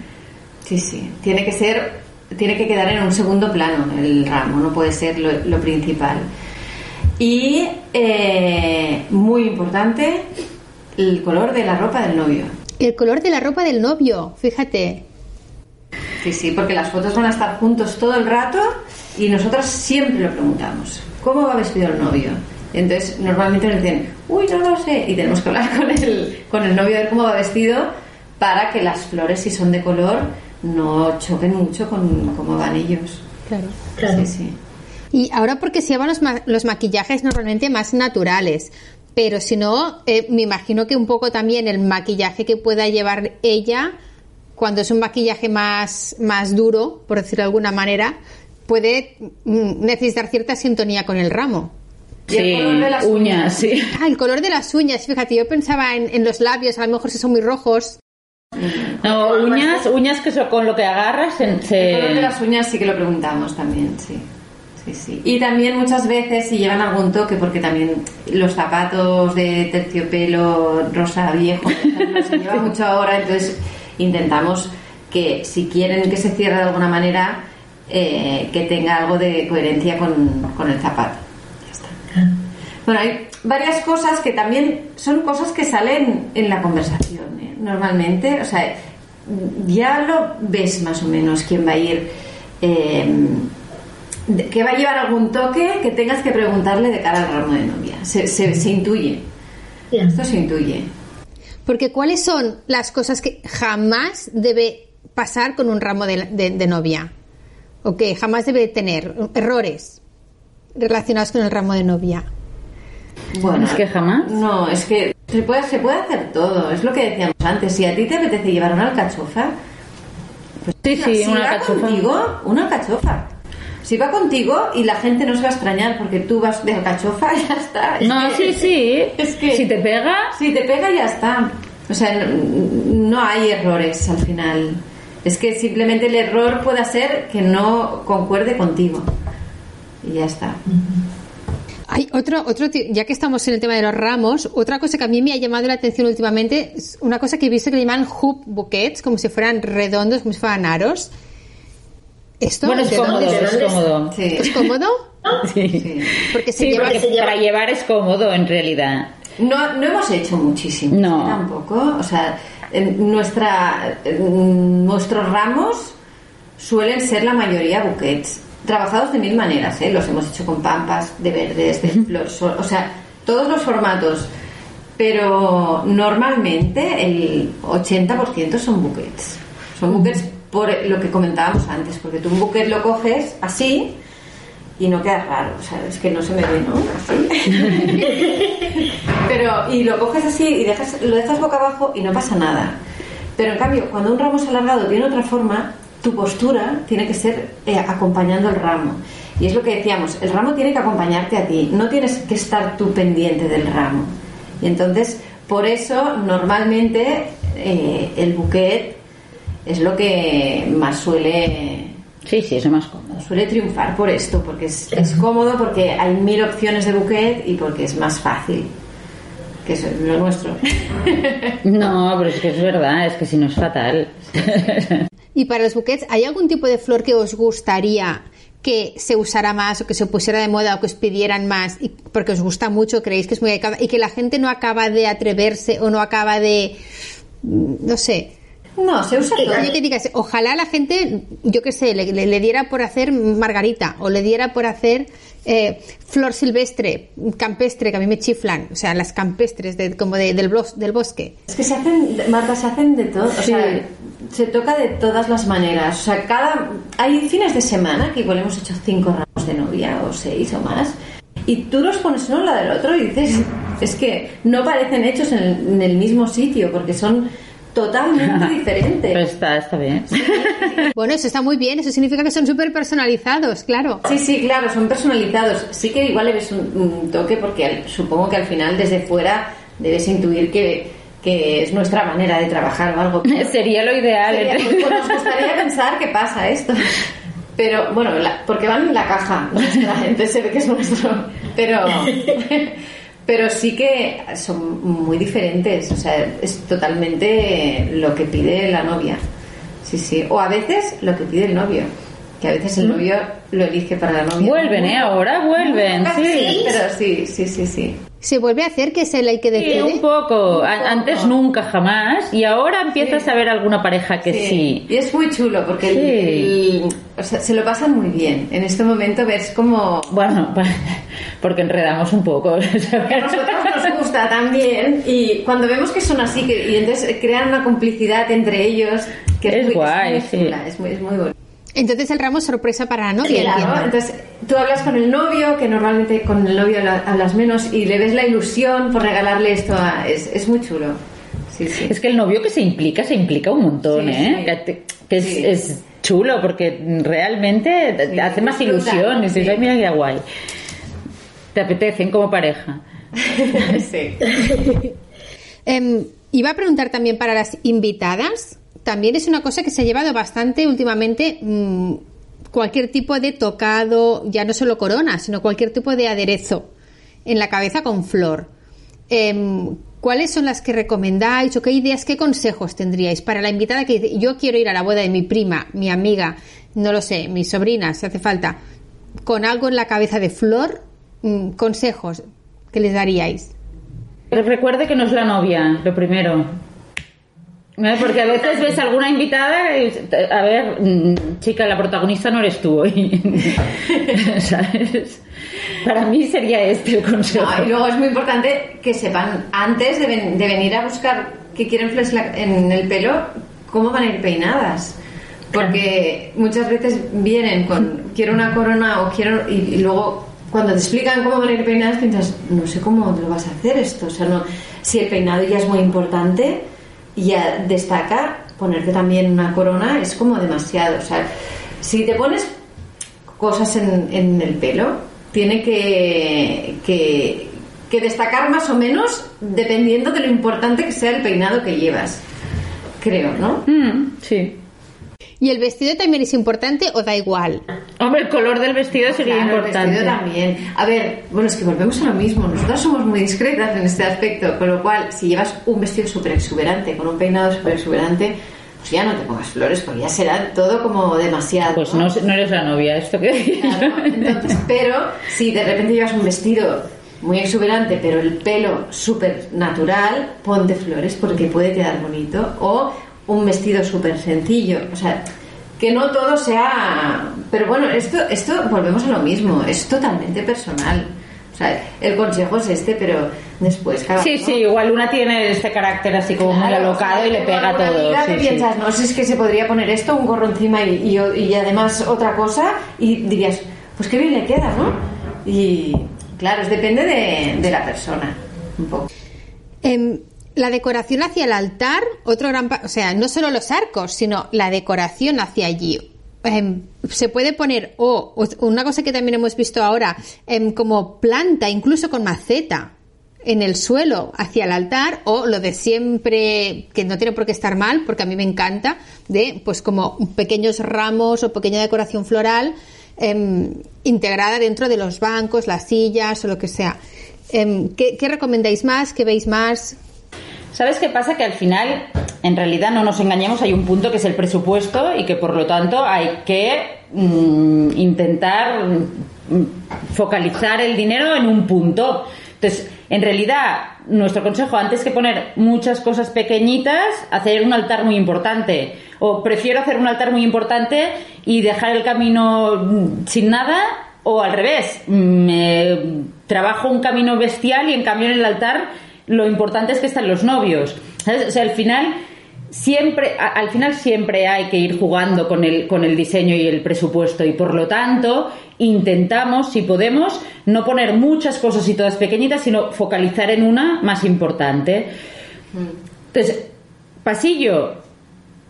Speaker 2: sí, sí. Tiene que ser, tiene que quedar en un segundo plano el ramo, no puede ser lo, principal. Y eh, muy importante, el color de la ropa del novio.
Speaker 1: El color de la ropa del novio, fíjate.
Speaker 2: Sí, sí, porque las fotos van a estar juntos todo el rato y nosotros siempre lo preguntamos. ¿Cómo va vestido el novio? Entonces, normalmente nos dicen, uy, no lo sé, y tenemos que hablar con el, con el novio de cómo va vestido para que las flores, si son de color, no choquen mucho con cómo van ellos.
Speaker 1: Claro, claro. Sí, sí. Y ahora porque se llevan los, los maquillajes normalmente más naturales, pero si no, eh, me imagino que un poco también el maquillaje que pueda llevar ella cuando es un maquillaje más, más duro, por decirlo de alguna manera, puede mm, necesitar cierta sintonía con el ramo.
Speaker 3: Sí, el color de las uñas, sí.
Speaker 1: Ah, el color de las uñas, fíjate, yo pensaba en, los labios, a lo mejor si son muy rojos.
Speaker 3: No, uñas, uñas que son con lo que agarras.
Speaker 2: El color de las uñas sí que lo preguntamos también, sí. Sí, sí. Y también muchas veces si llevan algún toque, porque también los zapatos de terciopelo rosa viejo se lleva mucho ahora, entonces intentamos que si quieren que se cierre de alguna manera, eh, que tenga algo de coherencia con, el zapato. Bueno, hay varias cosas que también son cosas que salen en la conversación, ¿eh? normalmente. O sea, ya lo ves más o menos quién va a ir. Eh, que va a llevar algún toque que tengas que preguntarle de cara al ramo de novia. Se, se, intuye. Esto se intuye.
Speaker 1: Porque ¿cuáles son las cosas que jamás debe pasar con un ramo de, novia? O que jamás debe tener errores relacionados con el ramo de novia.
Speaker 2: Bueno, es que jamás. No, es que se puede, se puede hacer todo. Es lo que decíamos antes. Si a ti te apetece llevar una alcachofa,
Speaker 3: pues sí, sí, una alcachofa.
Speaker 2: contigo, una alcachofa. Si va contigo y la gente no se va a extrañar porque tú vas de alcachofa, ya está.
Speaker 3: no, sí, sí. Es que si te pega.
Speaker 2: Si te pega, ya está. O sea, no, hay errores al final. Es que simplemente el error pueda ser que no concuerde contigo. Y ya está.
Speaker 1: Hay otro, otro, ya que estamos en el tema de los ramos, otra cosa que a mí me ha llamado la atención últimamente es una cosa que he visto que le llaman hoop bouquets, como si fueran redondos, como si fueran aros.
Speaker 3: ¿Esto bueno, es cómodo, es cómodo.
Speaker 1: ¿Es cómodo?
Speaker 3: Sí. Porque, se para llevar es cómodo en realidad.
Speaker 2: No, no hemos hecho muchísimo.
Speaker 3: No.
Speaker 2: Tampoco. O sea, nuestra, nuestros ramos suelen ser la mayoría buquets. Trabajados de mil maneras, ¿eh? Los hemos hecho con pampas, de verdes, de flor, o sea, todos los formatos. Pero normalmente el 80% son buquets. Son buquets por lo que comentábamos antes, porque tú un buquet lo coges así y no queda raro, o sea, es que no se me ve, ¿no? Así. Pero, y lo coges así y dejas, lo dejas boca abajo y no pasa nada. Pero en cambio, cuando un ramo es alargado tiene otra forma, tu postura tiene que ser eh, acompañando el ramo. Y es lo que decíamos, el ramo tiene que acompañarte a ti, no tienes que estar tú pendiente del ramo. Y entonces, por eso, normalmente eh, el buquet es lo que más suele
Speaker 3: Sí, sí, es más cómodo.
Speaker 2: suele triunfar por esto, porque es, es cómodo, porque hay mil opciones de buquet y porque es más fácil, que es lo nuestro.
Speaker 3: No, pero es que es verdad, es que si no es fatal.
Speaker 1: Y para los buquets, ¿hay algún tipo de flor que os gustaría que se usara más o que se pusiera de moda o que os pidieran más y porque os gusta mucho, creéis que es muy adecuada y que la gente no acaba de atreverse o no acaba de mm, no sé,
Speaker 2: No, se usa todo.
Speaker 1: Oye, que digas, ojalá la gente, yo qué sé, le, le- le diera por hacer margarita o le diera por hacer eh, flor silvestre, campestre, que a mí me chiflan, o sea, las campestres de, como de- del, blos- del bosque.
Speaker 2: Es que se hacen, Marta, se hacen de todo, o
Speaker 3: Sí.
Speaker 2: sea, se toca de todas las maneras. O sea, cada hay fines de semana que igual hemos hecho cinco ramos de novia o seis o más. Y tú los pones uno al lado del otro y dices, es que no parecen hechos en el, en el mismo sitio porque son totalmente
Speaker 3: Pero
Speaker 2: diferentes.
Speaker 3: está, está bien.
Speaker 1: Bueno, eso está muy bien, eso significa que son súper personalizados, claro.
Speaker 2: Sí, sí, claro, son personalizados. Sí que igual le ves un, un toque porque al- supongo que al final desde fuera debes intuir que, que es nuestra manera de trabajar o algo.
Speaker 3: Sería lo ideal.
Speaker 2: Sería- pues nos gustaría pensar que pasa esto. Pero bueno, la- porque van en la caja, la gente se ve que es nuestro. Pero, pero sí que son muy diferentes, o sea, es totalmente lo que pide la novia. Sí, sí. O a veces lo que pide el novio, que a veces el novio lo elige para la novia.
Speaker 3: Vuelven, ¿eh? Ahora vuelven,
Speaker 2: Nunca
Speaker 3: sí.
Speaker 2: sí, pero sí, sí, sí, sí.
Speaker 1: Se vuelve a hacer que es él el que
Speaker 3: Sí,
Speaker 1: decide.
Speaker 3: un poco. Antes nunca, jamás. Y ahora empiezas a ver alguna pareja que sí.
Speaker 2: Y es muy chulo porque el-
Speaker 3: Sí.
Speaker 2: el- o sea, se lo pasan muy bien. En este momento ves como
Speaker 3: Bueno, porque enredamos un poco.
Speaker 2: a nosotros nos gusta también y cuando vemos que son así que, y entonces crean una complicidad entre ellos que
Speaker 3: Es
Speaker 2: muy,
Speaker 3: guay,
Speaker 2: muy
Speaker 3: sí.
Speaker 2: chula, es muy, es muy bonito.
Speaker 1: Entonces el ramo es sorpresa para la novia,
Speaker 2: Claro, entonces tú hablas con el novio, que normalmente con el novio habla- hablas menos, y le ves la ilusión por regalarle esto. a- es, es muy chulo. Sí, sí.
Speaker 3: Es que el novio que se implica, se implica un montón,
Speaker 2: Sí,
Speaker 3: ¿eh?
Speaker 2: sí.
Speaker 3: Que, te- que es,
Speaker 2: Sí.
Speaker 3: es chulo porque realmente hace más ilusión. Y dices, ay, mira qué guay. Te apetecen como pareja.
Speaker 2: Sí.
Speaker 1: Em, iba a preguntar también para las invitadas. También es una cosa que se ha llevado bastante últimamente. mm, cualquier tipo de tocado, ya no solo corona, sino cualquier tipo de aderezo en la cabeza con flor. Em, ¿Cuáles son las que recomendáis o qué ideas, qué consejos tendríais para la invitada que dice, yo quiero ir a la boda de mi prima, mi amiga, no lo sé, mi sobrina, si hace falta, con algo en la cabeza de flor? Mm, consejos que les daríais.
Speaker 3: Recuerde que no es la novia, lo primero. ¿Eh? Porque a veces ves alguna invitada y, a ver, mm, chica, la protagonista no eres tú hoy. ¿Sabes? Para mí sería este el consejo.
Speaker 2: No, y luego es muy importante que sepan antes de, ven- de venir a buscar que quieren la- en el pelo cómo van a ir peinadas. Porque muchas veces vienen con quiero una corona o quiero. Y, y luego cuando te explican cómo van a ir peinadas piensas, no sé cómo lo vas a hacer esto. O sea, no, si el peinado ya es muy importante y ya destaca, ponerte también una corona es como demasiado. O sea, si te pones cosas en, en el pelo, tiene que, que, que destacar más o menos dependiendo de lo importante que sea el peinado que llevas. Creo, ¿no?
Speaker 3: Mm, sí.
Speaker 1: ¿Y el vestido también es importante o da igual?
Speaker 3: Hombre, el color del vestido sería
Speaker 2: Claro, el
Speaker 3: importante.
Speaker 2: vestido también. A ver, bueno, es que volvemos a lo mismo. Nosotras somos muy discretas en este aspecto, con lo cual, si llevas un vestido súper exuberante, con un peinado súper exuberante, pues ya no te pongas flores, porque ya será todo como demasiado.
Speaker 3: Pues no, no eres la novia, esto que
Speaker 2: Claro, entonces, pero si de repente llevas un vestido muy exuberante, pero el pelo súper natural, ponte flores porque puede quedar bonito. O un vestido súper sencillo. O sea, que no todo sea... Pero bueno, esto, esto volvemos a lo mismo, es totalmente personal. O sea, el consejo es este, pero después cada
Speaker 3: Sí,
Speaker 2: uno-
Speaker 3: sí, igual una tiene este carácter así como muy
Speaker 2: Claro,
Speaker 3: alocado
Speaker 2: o sea,
Speaker 3: y le pega todo.
Speaker 2: amiga
Speaker 3: sí,
Speaker 2: que
Speaker 3: sí.
Speaker 2: piensas, no sé, es que se podría poner esto, un gorro encima y, y- y además otra cosa, y dirías, pues qué bien le queda, ¿no? Y claro, es depende de, de la persona, un poco.
Speaker 1: Em, la decoración hacia el altar, otro gran, o sea, no solo los arcos, sino la decoración hacia allí. Em, se puede poner, o una cosa que también hemos visto ahora, em, como planta, incluso con maceta, en el suelo hacia el altar, o lo de siempre, que no tiene por qué estar mal, porque a mí me encanta, de pues como pequeños ramos o pequeña decoración floral em, integrada dentro de los bancos, las sillas o lo que sea. ¿qué, qué recomendáis más? ¿Qué veis más?
Speaker 3: ¿Sabes qué pasa? Que al final, en realidad, no nos engañemos, hay un punto que es el presupuesto y que por lo tanto hay que mm, intentar mm, focalizar el dinero en un punto. Entonces, en realidad, nuestro consejo, antes que poner muchas cosas pequeñitas, hacer un altar muy importante. O prefiero hacer un altar muy importante y dejar el camino mm, sin nada, o al revés, me trabajo un camino bestial y en cambio en el altar lo importante es que están los novios. ¿sabes? O sea, al final siempre a- al final siempre hay que ir jugando con el con el diseño y el presupuesto y por lo tanto intentamos si podemos no poner muchas cosas y todas pequeñitas sino focalizar en una más importante entonces pasillo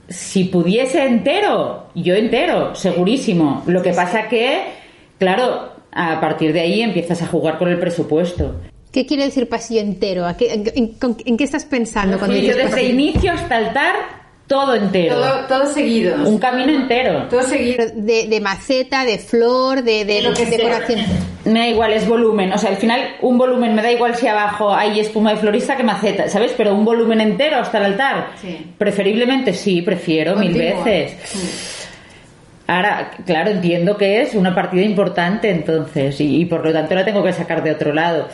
Speaker 3: si pudiese entero yo entero segurísimo lo que pasa que claro a partir de ahí empiezas a jugar con el presupuesto
Speaker 1: ¿Qué quiere decir pasillo entero? ¿A qué- en, en- con- en qué estás pensando cuando dices
Speaker 3: desde
Speaker 1: pasillo?
Speaker 3: inicio hasta altar todo entero
Speaker 2: Todo, todo seguido.
Speaker 3: un camino entero
Speaker 2: Todo seguido.
Speaker 1: De, de maceta, de flor, de, de
Speaker 2: De lo que sea.
Speaker 1: decoración.
Speaker 3: Me da igual, es volumen. O sea, al final, un volumen me da igual si abajo hay espuma de florista que maceta, ¿sabes? Pero un volumen entero hasta el altar.
Speaker 2: Sí.
Speaker 3: Preferiblemente sí, prefiero mil veces. Ahora, claro, entiendo que es una partida importante entonces y, y por lo tanto la tengo que sacar de otro lado.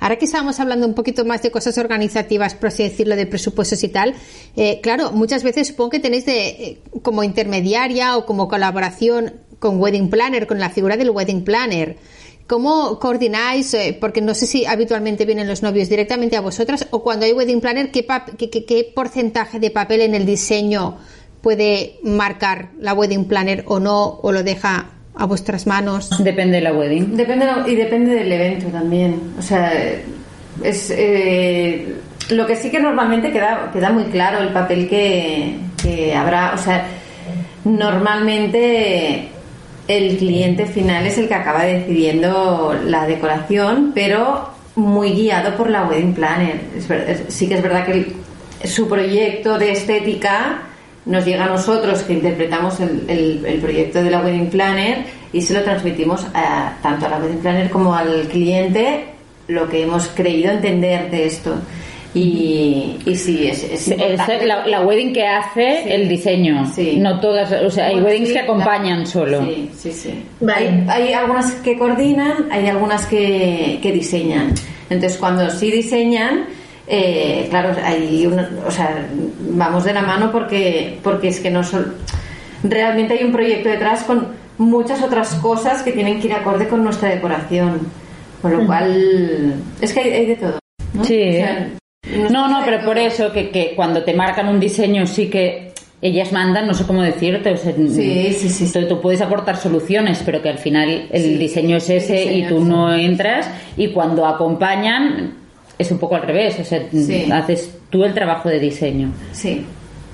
Speaker 1: Ahora que estábamos hablando un poquito más de cosas organizativas, por así decirlo, de presupuestos y tal, eh, claro, muchas veces supongo que tenéis de, eh, como intermediaria o como colaboración con Wedding Planner, con la figura del Wedding Planner. ¿Cómo coordináis? Eh, porque no sé si habitualmente vienen los novios directamente a vosotras o cuando hay Wedding Planner, ¿qué, qué- qué- qué porcentaje de papel en el diseño puede marcar la Wedding Planner o no, o lo deja a vuestras manos?
Speaker 3: Depende de la wedding.
Speaker 2: Depende de- y depende del evento también. O sea, es eh, lo que sí que normalmente queda, queda muy claro el papel que, que habrá. O sea, normalmente el cliente final es el que acaba decidiendo la decoración, pero muy guiado por la wedding planner. Es ver- es- sí que es verdad que el- su proyecto de estética nos llega a nosotros que interpretamos el, el- el proyecto de la wedding planner y se lo transmitimos a- tanto a la wedding planner como al cliente lo que hemos creído entender de esto. Y, y sí, es, es
Speaker 3: la, la wedding que hace
Speaker 2: Sí.
Speaker 3: el diseño.
Speaker 2: Sí.
Speaker 3: No todas, o sea, hay
Speaker 2: Bueno,
Speaker 3: weddings
Speaker 2: sí,
Speaker 3: que acompañan solo.
Speaker 2: Sí, sí, sí.
Speaker 4: Vale.
Speaker 2: Hay, hay algunas que coordinan, hay algunas que, que diseñan. Entonces, cuando sí diseñan, eh, claro, hay una- o sea, vamos de la mano porque, porque es que no son. Realmente hay un proyecto detrás con muchas otras cosas que tienen que ir acorde con nuestra decoración. Con lo cual, es que hay, hay de todo. ¿no?
Speaker 3: Sí.
Speaker 2: O sea,
Speaker 3: No, no, pero por eso que, que cuando te marcan un diseño sí que ellas mandan, no sé cómo decirte, o sea,
Speaker 2: Sí, sí, sí.
Speaker 3: Tú, tú puedes aportar soluciones, pero que al final el diseño es ese y
Speaker 2: diseño
Speaker 3: tú
Speaker 2: es-
Speaker 3: no entras y cuando acompañan es un poco al revés, o sea,
Speaker 2: Sí.
Speaker 3: haces tú el trabajo de diseño.
Speaker 2: Sí,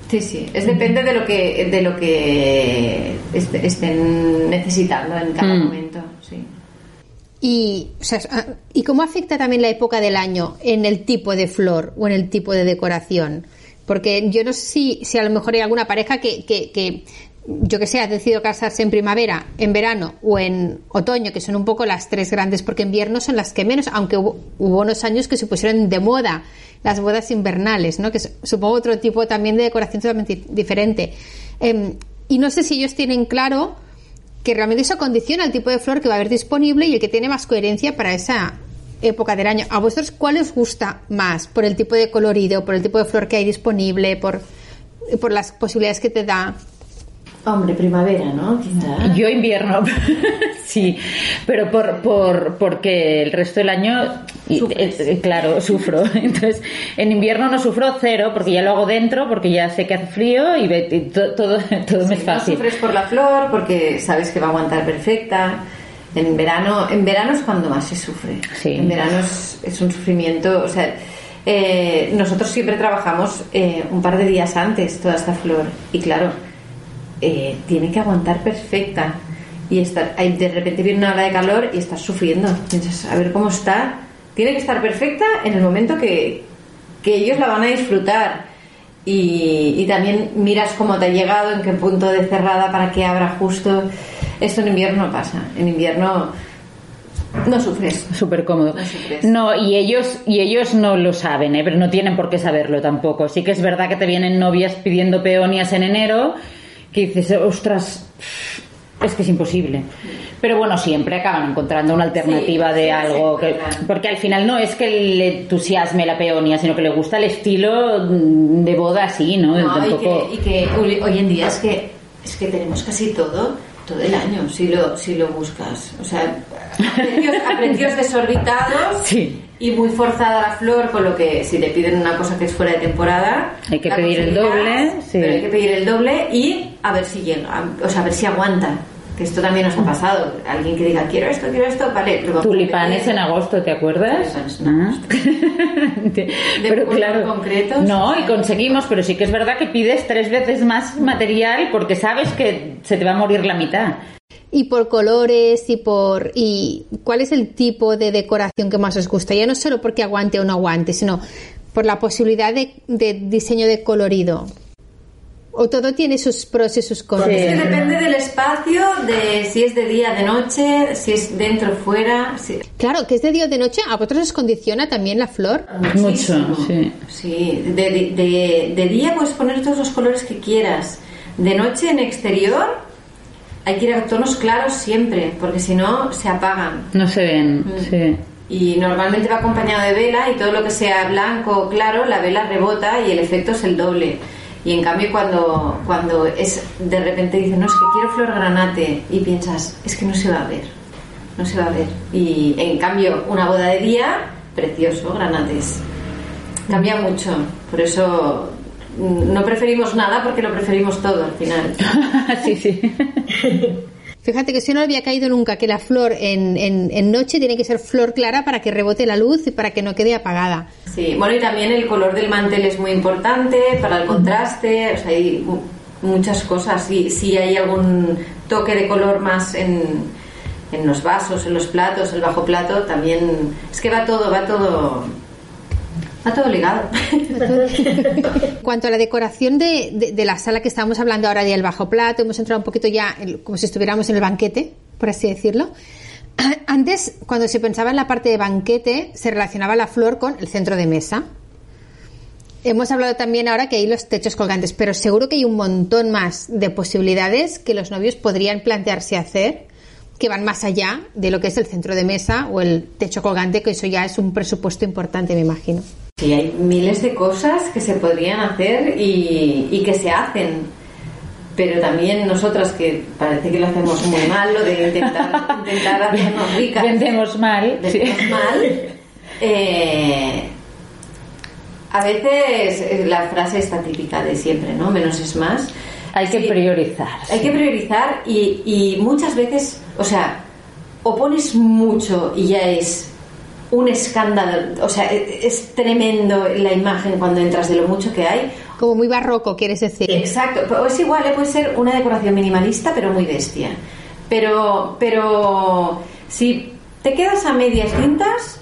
Speaker 2: sí, sí. Es depende de lo que de lo que est- estén necesitando en cada
Speaker 3: Mm.
Speaker 2: momento. Sí.
Speaker 1: Y, o sea, ah, ¿Y cómo afecta también la época del año en el tipo de flor o en el tipo de decoración? Porque yo no sé si, si a lo mejor hay alguna pareja que, que, que, yo que sé, ha decidido casarse en primavera, en verano o en otoño, que son un poco las tres grandes, porque en invierno son las que menos, aunque hubo, hubo unos años que se pusieron de moda las bodas invernales, ¿no? que es, supongo otro tipo también de decoración totalmente diferente. Em, y no sé si ellos tienen claro que realmente eso condiciona el tipo de flor que va a haber disponible y el que tiene más coherencia para esa época del año. ¿A vosotros cuál os gusta más? ¿Por el tipo de colorido, por el tipo de flor que hay disponible, por, por las posibilidades que te da?
Speaker 2: Hombre, primavera, ¿no? Quizá.
Speaker 3: Yo invierno, sí, pero por, por, porque el resto del año, eh, claro, sufro. Entonces, en invierno no sufro cero, porque ya lo hago dentro, porque ya sé que hace frío y, ve- y to- todo, todo me es fácil.
Speaker 2: No sufres por la flor porque sabes que va a aguantar perfecta. En verano, en verano es cuando más se sufre.
Speaker 3: Sí.
Speaker 2: En verano es, es un sufrimiento, o sea, eh, nosotros siempre trabajamos eh, un par de días antes toda esta flor y claro, eh, tiene que aguantar perfecta y estar, de repente viene una ola de calor y estás sufriendo. Piensas, a ver cómo está. Tiene que estar perfecta en el momento que, que ellos la van a disfrutar. Y, y también miras cómo te ha llegado, en qué punto de cerrada para que abra justo. Esto en invierno no pasa. En invierno no sufres.
Speaker 3: Súper cómodo.
Speaker 2: No sufres.
Speaker 3: No, y ellos, y ellos no lo saben, ¿eh? pero no tienen por qué saberlo tampoco. Sí que es verdad que te vienen novias pidiendo peonias en enero, que dices, ostras, es que es imposible. Pero bueno, siempre acaban encontrando una alternativa
Speaker 2: Sí,
Speaker 3: de
Speaker 2: sí,
Speaker 3: algo. que- porque al final no es que le entusiasme la peonia, sino que le gusta el estilo mm, de boda así, ¿no?
Speaker 2: No, y, que, y que hoy hoy en día es que es que tenemos casi todo todo el año si lo si lo buscas o sea a precios, desorbitados
Speaker 3: Sí.
Speaker 2: y muy forzada la flor con lo que si te piden una cosa que es fuera de temporada
Speaker 3: Hay que pedir el doble, sí.
Speaker 2: pero hay que pedir el doble y a ver si llega o sea a ver si aguanta que esto también nos ha pasado alguien que diga quiero esto quiero esto vale
Speaker 3: Tulipanes en agosto, ¿te acuerdas? Ah. pero
Speaker 2: puntos
Speaker 3: claro,
Speaker 2: concretos.
Speaker 3: no, y conseguimos, pero sí que es verdad que pides tres veces más material porque sabes que se te va a morir la mitad.
Speaker 1: Y por colores y por y cuál es el tipo de decoración que más os gusta, ya no solo porque aguante o no aguante, sino por la posibilidad de, de diseño de colorido. O todo tiene sus pros y sus contras.
Speaker 2: Es que depende del espacio, de si es de día, de noche, si es dentro, fuera. si-
Speaker 1: Claro, que es de día o de noche, ¿a vosotros os condiciona también la flor?
Speaker 2: Muchísimo.
Speaker 3: Mucho, sí.
Speaker 2: Sí, de, de- de- de día puedes poner todos los colores que quieras. De noche en exterior hay que ir a tonos claros siempre, porque si no se apagan.
Speaker 3: No se ven, sí.
Speaker 2: Y normalmente va acompañado de vela y todo lo que sea blanco o claro, la vela rebota y el efecto es el doble. Y en cambio cuando, cuando es de repente dices, no, es que quiero flor granate y piensas, es que no se va a ver, no se va a ver. Y en cambio una boda de día, precioso, granates. Cambia mucho, por eso mm, no preferimos nada porque lo preferimos todo al final.
Speaker 3: sí, sí.
Speaker 1: Fíjate que si no había caído nunca que la flor en, en- en noche tiene que ser flor clara para que rebote la luz y para que no quede apagada.
Speaker 2: Sí, bueno, y también el color del mantel es muy importante para el contraste, o sea, hay mu- muchas cosas. Si, si hay algún toque de color más en, en los vasos, en los platos, el bajo plato, también. Es que va todo, va todo. Va todo ligado.
Speaker 1: Cuanto a la decoración de, de- de la sala que estábamos hablando ahora del bajo plato, hemos entrado un poquito ya en- como si estuviéramos en el banquete, por así decirlo. Antes, cuando se pensaba en la parte de banquete, se relacionaba la flor con el centro de mesa. Hemos hablado también ahora que hay los techos colgantes, pero seguro que hay un montón más de posibilidades que los novios podrían plantearse hacer que van más allá de lo que es el centro de mesa o el techo colgante, que eso ya es un presupuesto importante, me imagino.
Speaker 2: Sí, hay miles de cosas que se podrían hacer y, y que se hacen. Pero también nosotras, que parece que lo hacemos muy mal, lo de intentar, intentar hacernos ricas.
Speaker 3: Vendemos mal. sí.
Speaker 2: Vendemos mal. eh, a veces eh, la frase está típica de siempre, ¿no? Menos es más.
Speaker 3: Hay que
Speaker 2: Sí,
Speaker 3: priorizar.
Speaker 2: Hay
Speaker 3: sí.
Speaker 2: que priorizar y, y muchas veces, o sea, o pones mucho y ya es un escándalo, o sea, e- es tremendo la imagen cuando entras de lo mucho que hay.
Speaker 1: Como muy barroco, quieres decir.
Speaker 2: Exacto, o es igual, ¿eh? puede ser una decoración minimalista pero muy bestia. Pero, pero si te quedas a medias tintas,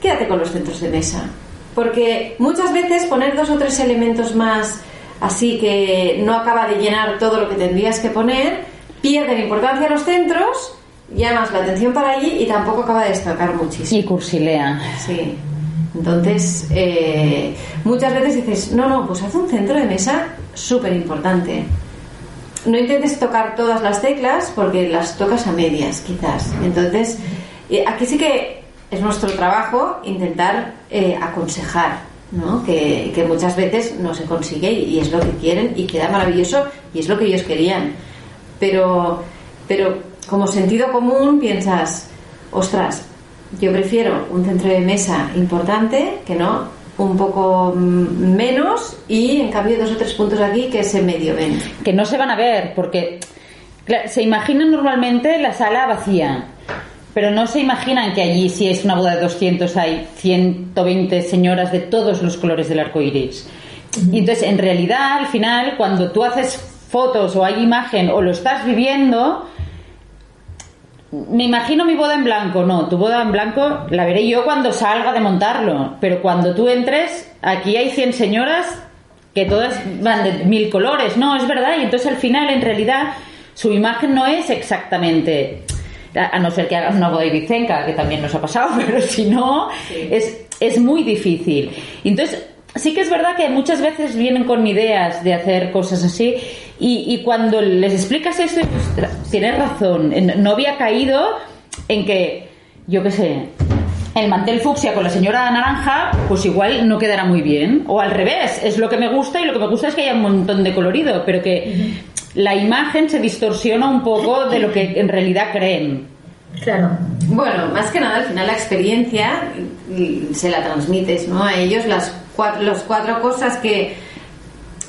Speaker 2: quédate con los centros de mesa. Porque muchas veces poner dos o tres elementos más así que no acaba de llenar todo lo que tendrías que poner, pierden importancia los centros, llamas la atención para allí y tampoco acaba de destacar muchísimo.
Speaker 3: Y cursilea.
Speaker 2: Sí. Entonces, eh, muchas veces dices, no, no, pues haz un centro de mesa súper importante. No intentes tocar todas las teclas porque las tocas a medias, quizás. Entonces, eh, aquí sí que es nuestro trabajo intentar eh, aconsejar, ¿no? Que, que muchas veces no se consigue y, y es lo que quieren y queda maravilloso y es lo que ellos querían. Pero, pero como sentido común piensas, ostras, yo prefiero un centro de mesa importante que no un poco mm, menos y en cambio dos o tres puntos aquí que se medio ven.
Speaker 3: Que no se van a ver, porque Se imaginan normalmente la sala vacía, pero no se imaginan que allí, si es una boda de 200, hay 120 señoras de todos los colores del arco iris. Y entonces, en realidad, al final, cuando tú haces fotos o hay imagen o lo estás viviendo, me imagino mi boda en blanco, no, tu boda en blanco la veré yo cuando salga de montarlo, pero cuando tú entres, aquí hay 100 señoras que todas van de mil colores, no, es verdad, y entonces al final en realidad su imagen no es exactamente, a no ser que hagas una boda ibicenca, que también nos ha pasado, pero si no, es, es muy difícil. Entonces sí que es verdad que muchas veces vienen con ideas de hacer cosas así y, y cuando les explicas "Ostras, tienes razón, no había caído en que, yo qué sé, el mantel fucsia con la señora naranja, pues igual no quedará muy bien. O al revés, es lo que me gusta y lo que me gusta es que haya un montón de colorido, pero que la imagen se distorsiona un poco de lo que en realidad creen.
Speaker 4: Claro.
Speaker 2: Bueno, más que nada al final la experiencia mm, se la transmites, ¿no? A ellos las cuatro, las cuatro cosas que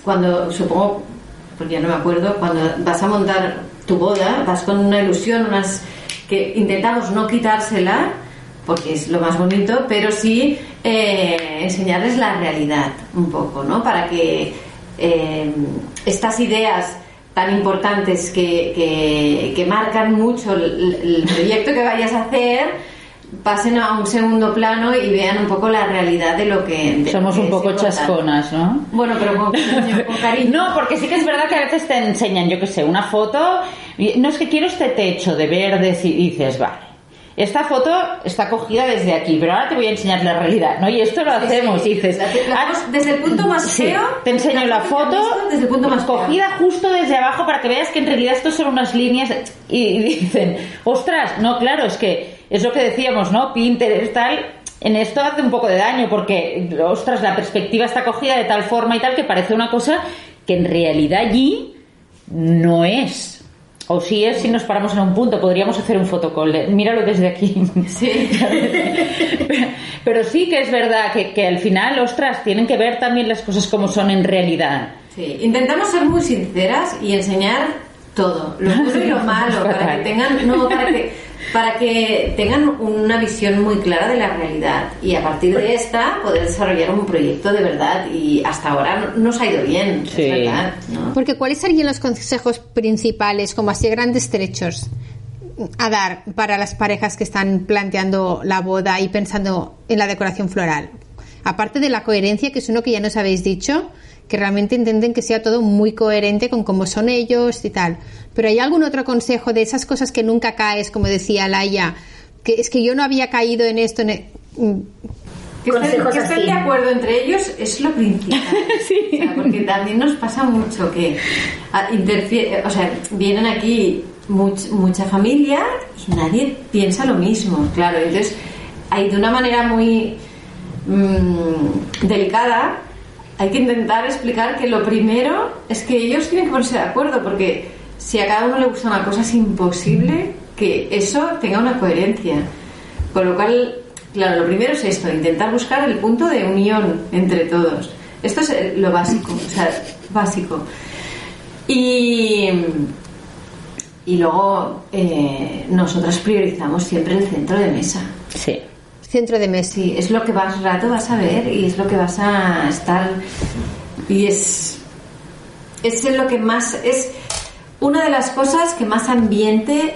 Speaker 2: cuando, supongo, porque ya no me acuerdo, cuando vas a montar tu boda, vas con una ilusión, unas que intentamos no quitársela, porque es lo más bonito, pero sí eh, enseñarles la realidad un poco, ¿no? Para que eh, estas ideas tan importantes que, que, que marcan mucho el proyecto que vayas a hacer pasen a un segundo plano y vean un poco la realidad de lo que de
Speaker 3: Somos
Speaker 2: lo
Speaker 3: un poco chasconas, ¿no?
Speaker 2: Bueno, pero con cariño, con cariño.
Speaker 3: No, porque sí que es verdad que a veces te enseñan, yo qué sé, una foto, y no es que quiero este techo de verdes y dices, vale. Esta foto está cogida desde aquí, pero ahora te voy a enseñar la realidad, ¿no? Y esto lo hacemos, dices,
Speaker 2: La- la-
Speaker 3: "Ah,
Speaker 2: desde el punto más
Speaker 3: Sí,
Speaker 2: feo,
Speaker 3: te enseño la foto
Speaker 2: desde el punto más feo.
Speaker 3: cogida justo desde abajo para que veas que en realidad esto son unas líneas y, y dicen, ostras, no, claro, es que es lo que decíamos, ¿no? Pinterest tal, en esto hace un poco de daño porque, ostras, la perspectiva está cogida de tal forma y tal que parece una cosa que en realidad allí no es. O sí es si nos paramos en un punto, podríamos hacer un fotocall. de, Míralo desde aquí.
Speaker 2: Sí.
Speaker 3: Pero sí que es verdad que, que al final, ostras, tienen que ver también las cosas como son en realidad.
Speaker 2: Sí, intentamos ser muy sinceras y enseñar todo, lo bueno y lo malo, para que tengan, no, para que, para que tengan una visión muy clara de la realidad y a partir de esta poder desarrollar un proyecto de verdad y hasta ahora no- nos ha ido bien,
Speaker 3: Sí.
Speaker 2: es verdad, ¿no?
Speaker 1: Porque ¿cuáles serían los consejos principales, como así grandes trechos, a dar para las parejas que están planteando la boda y pensando en la decoración floral? Aparte de la coherencia, que es uno que ya nos habéis dicho, que realmente intenten que sea todo muy coherente con cómo son ellos y tal. Pero ¿hay algún otro consejo de esas cosas que nunca caes, como decía Laia? Que es que yo no había caído en esto. en e- mm,
Speaker 2: Que estén, que de acuerdo entre ellos es lo principal. O sea, porque también nos pasa mucho que o sea, vienen aquí much- mucha familia y nadie piensa lo mismo, claro. Entonces, hay de una manera muy mm, delicada, hay que intentar explicar que lo primero es que ellos tienen que ponerse de acuerdo, porque si a cada uno le gusta una cosa es imposible que eso tenga una coherencia. Con lo cual, claro, lo primero es esto, intentar buscar el punto de unión entre todos. Esto es lo básico, o sea, básico. Y, y luego eh, nosotras priorizamos siempre el centro de mesa.
Speaker 3: Sí.
Speaker 1: Centro de mesa.
Speaker 2: Sí, es lo que más rato vas a ver y es lo que vas a estar y es es lo que más es una de las cosas que más ambiente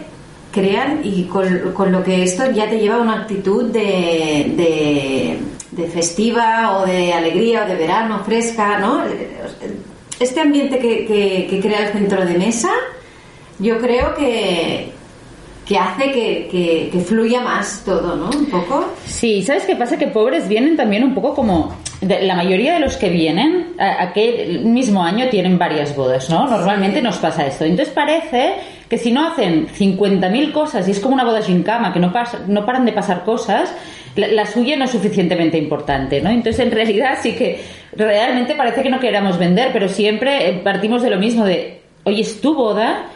Speaker 2: crean y con, con lo que esto ya te lleva a una actitud de, de, festiva o de alegría o de verano fresca, ¿no? Este ambiente que, que crea el centro de mesa, yo creo que, que hace que, que, fluya más todo, ¿no? Un poco.
Speaker 3: Sí, ¿sabes qué pasa? Que pobres vienen también un poco como... la mayoría de los que vienen, aquel mismo año tienen varias bodas, ¿no? Normalmente nos pasa esto. Entonces parece que si no hacen 50.000 cosas y es como una boda sin cama, que no, pasa, no paran de pasar cosas, la, la suya no es suficientemente importante, ¿no? Entonces en realidad sí que realmente parece que no queramos vender, pero siempre eh, partimos de lo mismo de, oye, es tu boda,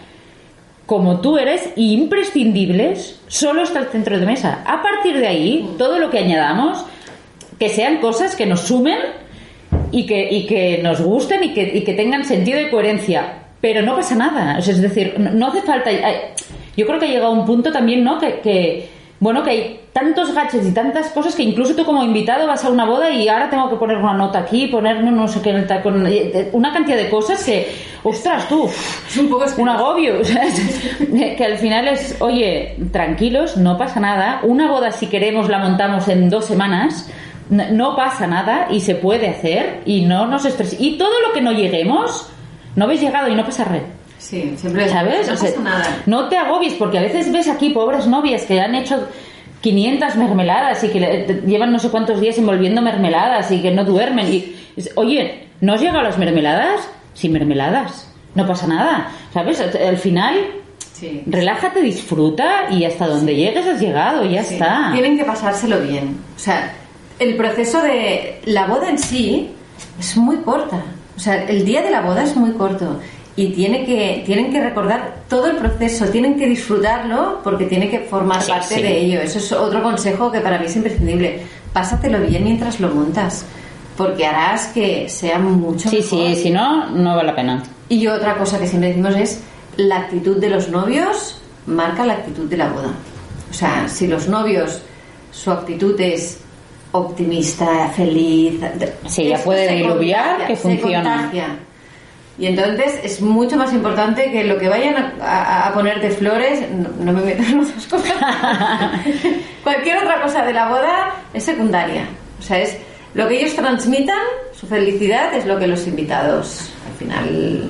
Speaker 3: como tú eres imprescindibles, solo está el centro de mesa. A partir de ahí, todo lo que añadamos, que sean cosas que nos sumen y que, y que nos gusten y que, y que tengan sentido y coherencia. pero no pasa nada. Es decir, no, hace falta. hay- yo creo que ha llegado un punto también, ¿no? Que, bueno, que hay tantos gadgets y tantas cosas que incluso tú como invitado vas a una boda y ahora tengo que poner una nota aquí, poner no, no sé qué en el tacón, una cantidad de cosas que, ostras, tú,
Speaker 2: Es un poco
Speaker 3: un agobio. que al final es, oye, tranquilos, no pasa nada. Una boda, si queremos, la montamos en dos semanas. No, no pasa nada y se puede hacer y no nos estresemos. Y todo lo que no lleguemos, no habéis llegado y no pasa red.
Speaker 2: Sí, siempre
Speaker 3: ¿Sabes?
Speaker 2: no
Speaker 3: O sea,
Speaker 2: pasa nada.
Speaker 3: no te agobies porque a veces ves aquí pobres novias que han hecho 500 mermeladas y que llevan no sé cuántos días envolviendo mermeladas y que no duermen. Y, oye, ¿no has llegado a las mermeladas? Sin mermeladas. No pasa nada. ¿Sabes? Al final,
Speaker 2: Sí.
Speaker 3: relájate, disfruta y hasta donde llegues has llegado, ya
Speaker 2: Sí.
Speaker 3: está.
Speaker 2: Tienen que pasárselo bien. O sea, el proceso de la boda en sí es muy corta. O sea, el día de la boda es muy corto. Y tiene que, tienen que recordar todo el proceso, tienen que disfrutarlo porque tiene que formar
Speaker 3: Sí,
Speaker 2: parte
Speaker 3: sí.
Speaker 2: de ello. Eso es otro consejo que para mí es imprescindible. Pásatelo bien mientras lo montas, porque harás que sea mucho
Speaker 3: Sí,
Speaker 2: mejor.
Speaker 3: sí, si no, no vale la pena.
Speaker 2: Y otra cosa que siempre decimos es la actitud de los novios marca la actitud de la boda. O sea, si los novios su actitud es optimista, feliz,
Speaker 3: Sí, ya
Speaker 2: esto
Speaker 3: puede
Speaker 2: se
Speaker 3: diluviar, que
Speaker 2: se
Speaker 3: funciona.
Speaker 2: contagia. Y entonces es mucho más importante que lo que vayan a, a- a poner de flores, no, no me meto en otras cosas. Cualquier otra cosa de la boda es secundaria. O sea, es lo que ellos transmitan, su felicidad es lo que los invitados al final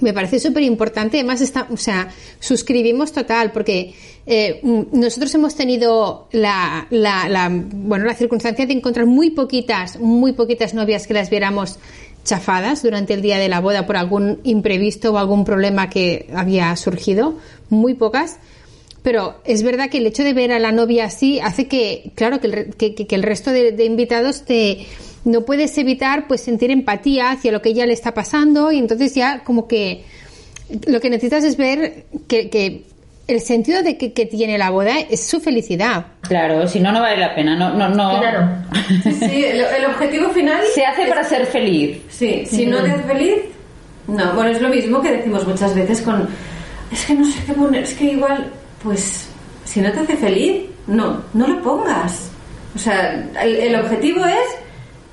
Speaker 1: Me parece súper importante. Además, está, o sea, suscribimos total, porque eh, nosotros hemos tenido la, la, la, bueno, la circunstancia de encontrar muy poquitas, muy poquitas novias que las viéramos chafadas durante el día de la boda por algún imprevisto o algún problema que había surgido. Muy pocas. Pero es verdad que el hecho de ver a la novia así hace que, claro, que el, que, el resto de, invitados te no puedes evitar pues sentir empatía hacia lo que ella le está pasando y entonces ya como que lo que necesitas es ver que el sentido de que, que tiene la boda es su felicidad.
Speaker 3: Claro, si no, no vale la pena. No, no, no.
Speaker 4: Claro.
Speaker 2: Sí, sí, el, el objetivo final.
Speaker 3: Se hace para ser feliz.
Speaker 2: Sí, si no te hace feliz, no. Bueno, es lo mismo que decimos muchas veces con. Es que no sé qué poner, es que igual, pues, si no te hace feliz, no, no lo pongas. O sea, el, el objetivo es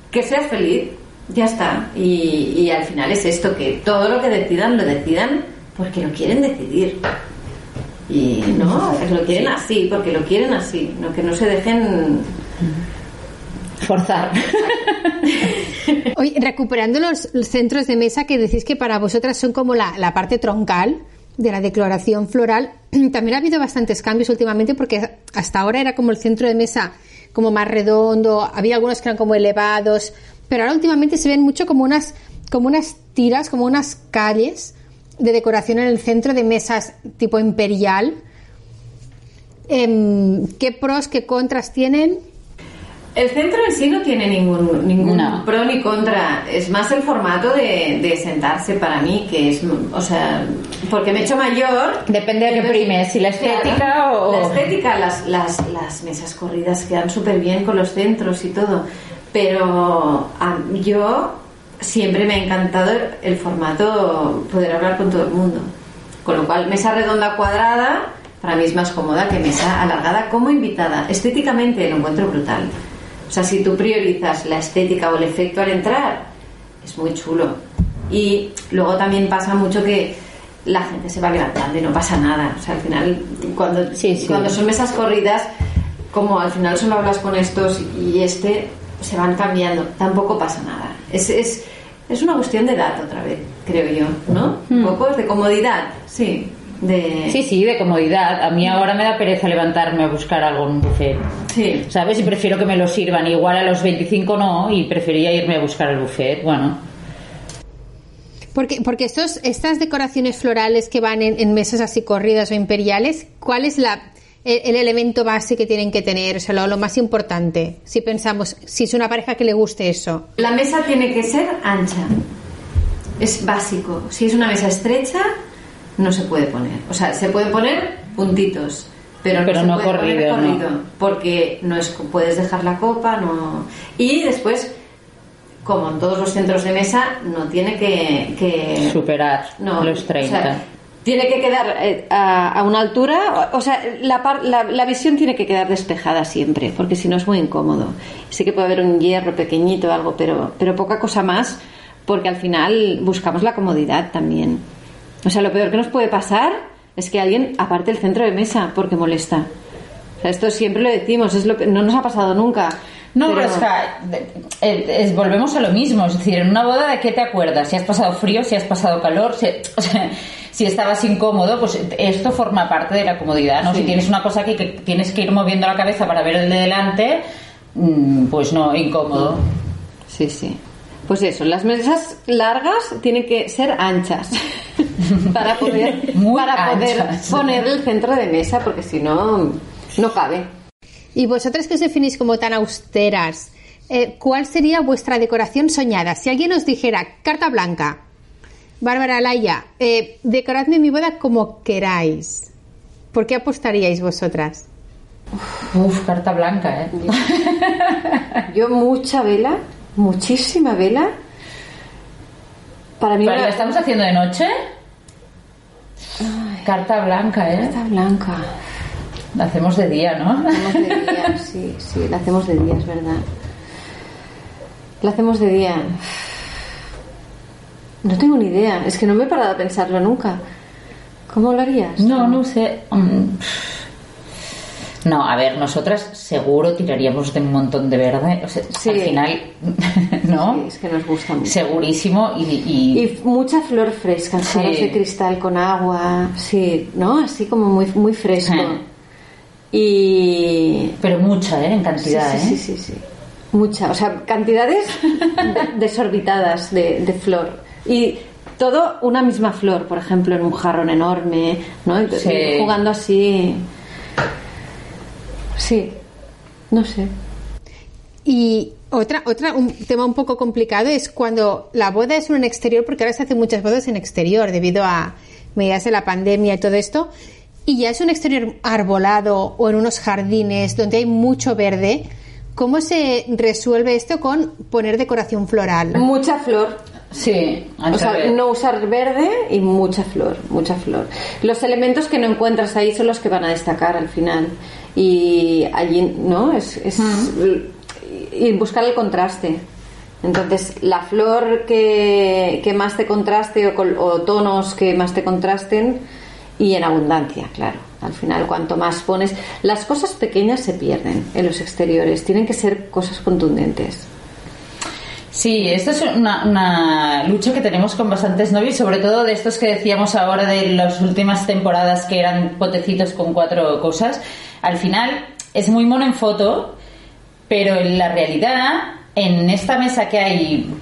Speaker 2: que seas feliz, ya está. Y, y al final es esto, que todo lo que decidan, lo decidan porque lo quieren decidir. Y no, lo quieren así, porque lo quieren así, no que no se dejen
Speaker 3: Forzar.
Speaker 1: Oye, recuperando los, centros de mesa que decís que para vosotras son como la, la parte troncal de la decoración floral, también ha habido bastantes cambios últimamente porque hasta ahora era como el centro de mesa como más redondo, había algunos que eran como elevados, pero ahora últimamente se ven mucho como unas, como unas tiras, como unas calles de decoración en el centro de mesas tipo imperial. Em, ¿Qué pros, qué contras tienen?
Speaker 2: El centro en sí no tiene ningún, ningún
Speaker 3: No.
Speaker 2: pro ni contra. Es más el formato de, de sentarse para mí, que es, o sea, porque me he hecho mayor.
Speaker 3: Depende de qué primes, si la estética
Speaker 2: claro,
Speaker 3: o-
Speaker 2: La estética, las, las, las mesas corridas quedan súper bien con los centros y todo. Pero a- yo siempre me ha encantado el formato poder hablar con todo el mundo. Con lo cual, mesa redonda cuadrada para mí es más cómoda que mesa alargada como invitada. Estéticamente lo encuentro brutal. O sea, si tú priorizas la estética o el efecto al entrar, es muy chulo. Y luego también pasa mucho que la gente se va levantando y no pasa nada. O sea, al final, cuando,
Speaker 3: Sí, sí.
Speaker 2: cuando son mesas corridas, como al final solo hablas con estos y este, se van cambiando. Tampoco pasa nada. Es, es, es una cuestión de edad otra vez, creo yo, ¿no? Un poco de comodidad, sí. De...
Speaker 3: Sí, sí, de comodidad. A mí ahora me da pereza levantarme a buscar algo en un buffet.
Speaker 2: Sí.
Speaker 3: ¿Sabes? Y prefiero que me lo sirvan. Igual a los 25 no, y prefería irme a buscar el buffet. Bueno,
Speaker 1: Porque, porque estos, estas decoraciones florales que van en, en mesas así corridas o imperiales, ¿cuál es la, el, el elemento base que tienen que tener? O sea, lo, lo más importante, si pensamos, si es una pareja que le guste eso.
Speaker 2: La mesa tiene que ser ancha. Es básico. Si es una mesa estrecha, no se puede poner. O sea, se pueden poner puntitos, pero no,
Speaker 3: Pero
Speaker 2: se
Speaker 3: no
Speaker 2: puede poner
Speaker 3: corrido, ¿no?
Speaker 2: porque no es puedes dejar la copa, no. Y después como en todos los centros de mesa, no tiene que, que
Speaker 3: Superar
Speaker 2: no,
Speaker 3: los 30.
Speaker 2: o sea, tiene que quedar eh, a, a una altura, o, o sea, la, par- la, la visión tiene que quedar despejada siempre, porque si no es muy incómodo. Sí que puede haber un hierro pequeñito o algo, pero, pero poca cosa más, porque al final buscamos la comodidad también. O sea, lo peor que nos puede pasar es que alguien aparte el centro de mesa porque molesta. O sea, esto siempre lo decimos, es lo que no nos ha pasado nunca.
Speaker 3: No, pero, es que eh, es- volvemos a lo mismo. Es decir, en una boda, ¿de qué te acuerdas? Si has pasado frío, si has pasado calor, si, o sea, si estabas incómodo, pues esto forma parte de la comodidad, ¿no?
Speaker 2: Sí.
Speaker 3: Si tienes una cosa aquí que tienes que ir moviendo la cabeza para ver el de delante, mm, pues no, incómodo.
Speaker 2: Sí, sí. Pues eso, las mesas largas tienen que ser anchas para poder,
Speaker 3: Muy
Speaker 2: para poder
Speaker 3: anchas.
Speaker 2: poner el centro de mesa, porque si no, no cabe.
Speaker 1: Y vosotras que os definís como tan austeras, eh, ¿cuál sería vuestra decoración soñada? Si alguien os dijera, carta blanca, Bárbara Laia, eh, decoradme mi boda como queráis, ¿por qué apostaríais vosotras?
Speaker 3: Uf, carta blanca, ¿eh?
Speaker 2: Yo mucha vela, muchísima vela. Para mí
Speaker 3: ¿Pero
Speaker 2: una-
Speaker 3: ¿La estamos haciendo de noche? Carta blanca, ¿eh?
Speaker 2: Carta blanca.
Speaker 3: La hacemos de día, ¿no?
Speaker 2: La hacemos de día, sí, sí, la hacemos de día, es verdad. La hacemos de día. No tengo ni idea, es que no me he parado a pensarlo nunca. ¿Cómo lo harías?
Speaker 3: No, no sé. Mm, No, a ver, nosotras seguro tiraríamos de un montón de verde. O sea,
Speaker 2: Sí.
Speaker 3: Al final, ¿no?
Speaker 2: Sí, es que nos gusta mucho.
Speaker 3: Segurísimo y, y-
Speaker 2: Y mucha flor fresca,
Speaker 3: Sí.
Speaker 2: de cristal con agua, sí, ¿no? Así como muy, muy fresco. Y...
Speaker 3: Pero mucha, ¿eh? En cantidad, ¿eh?
Speaker 2: sí, sí, sí. Mucha, o sea, cantidades de- desorbitadas de, de flor. Y todo una misma flor, por ejemplo, en un jarrón enorme, ¿no? Y-
Speaker 3: Sí.
Speaker 2: y jugando así. Sí, no sé.
Speaker 1: Y otra, otra, un tema un poco complicado es cuando la boda es en un exterior, porque ahora se hacen muchas bodas en exterior debido a medidas de la pandemia y todo esto, y ya es un exterior arbolado o en unos jardines donde hay mucho verde. ¿Cómo se resuelve esto con poner decoración floral?
Speaker 2: Mucha flor.
Speaker 3: Sí,
Speaker 2: O sea, no usar verde y mucha flor, mucha flor. Los elementos que no encuentras ahí son los que van a destacar al final. Y allí, ¿no? Es, es y buscar el contraste. Entonces, la flor que, que más te contraste o, col- o tonos que más te contrasten y en abundancia, claro. Al final, cuanto más pones, las cosas pequeñas se pierden en los exteriores. Tienen que ser cosas contundentes.
Speaker 3: Sí, esto es una, una lucha que tenemos con bastantes novios, sobre todo de estos que decíamos ahora de las últimas temporadas que eran potecitos con cuatro cosas. Al final es muy mono en foto, pero en la realidad, en esta mesa que hay,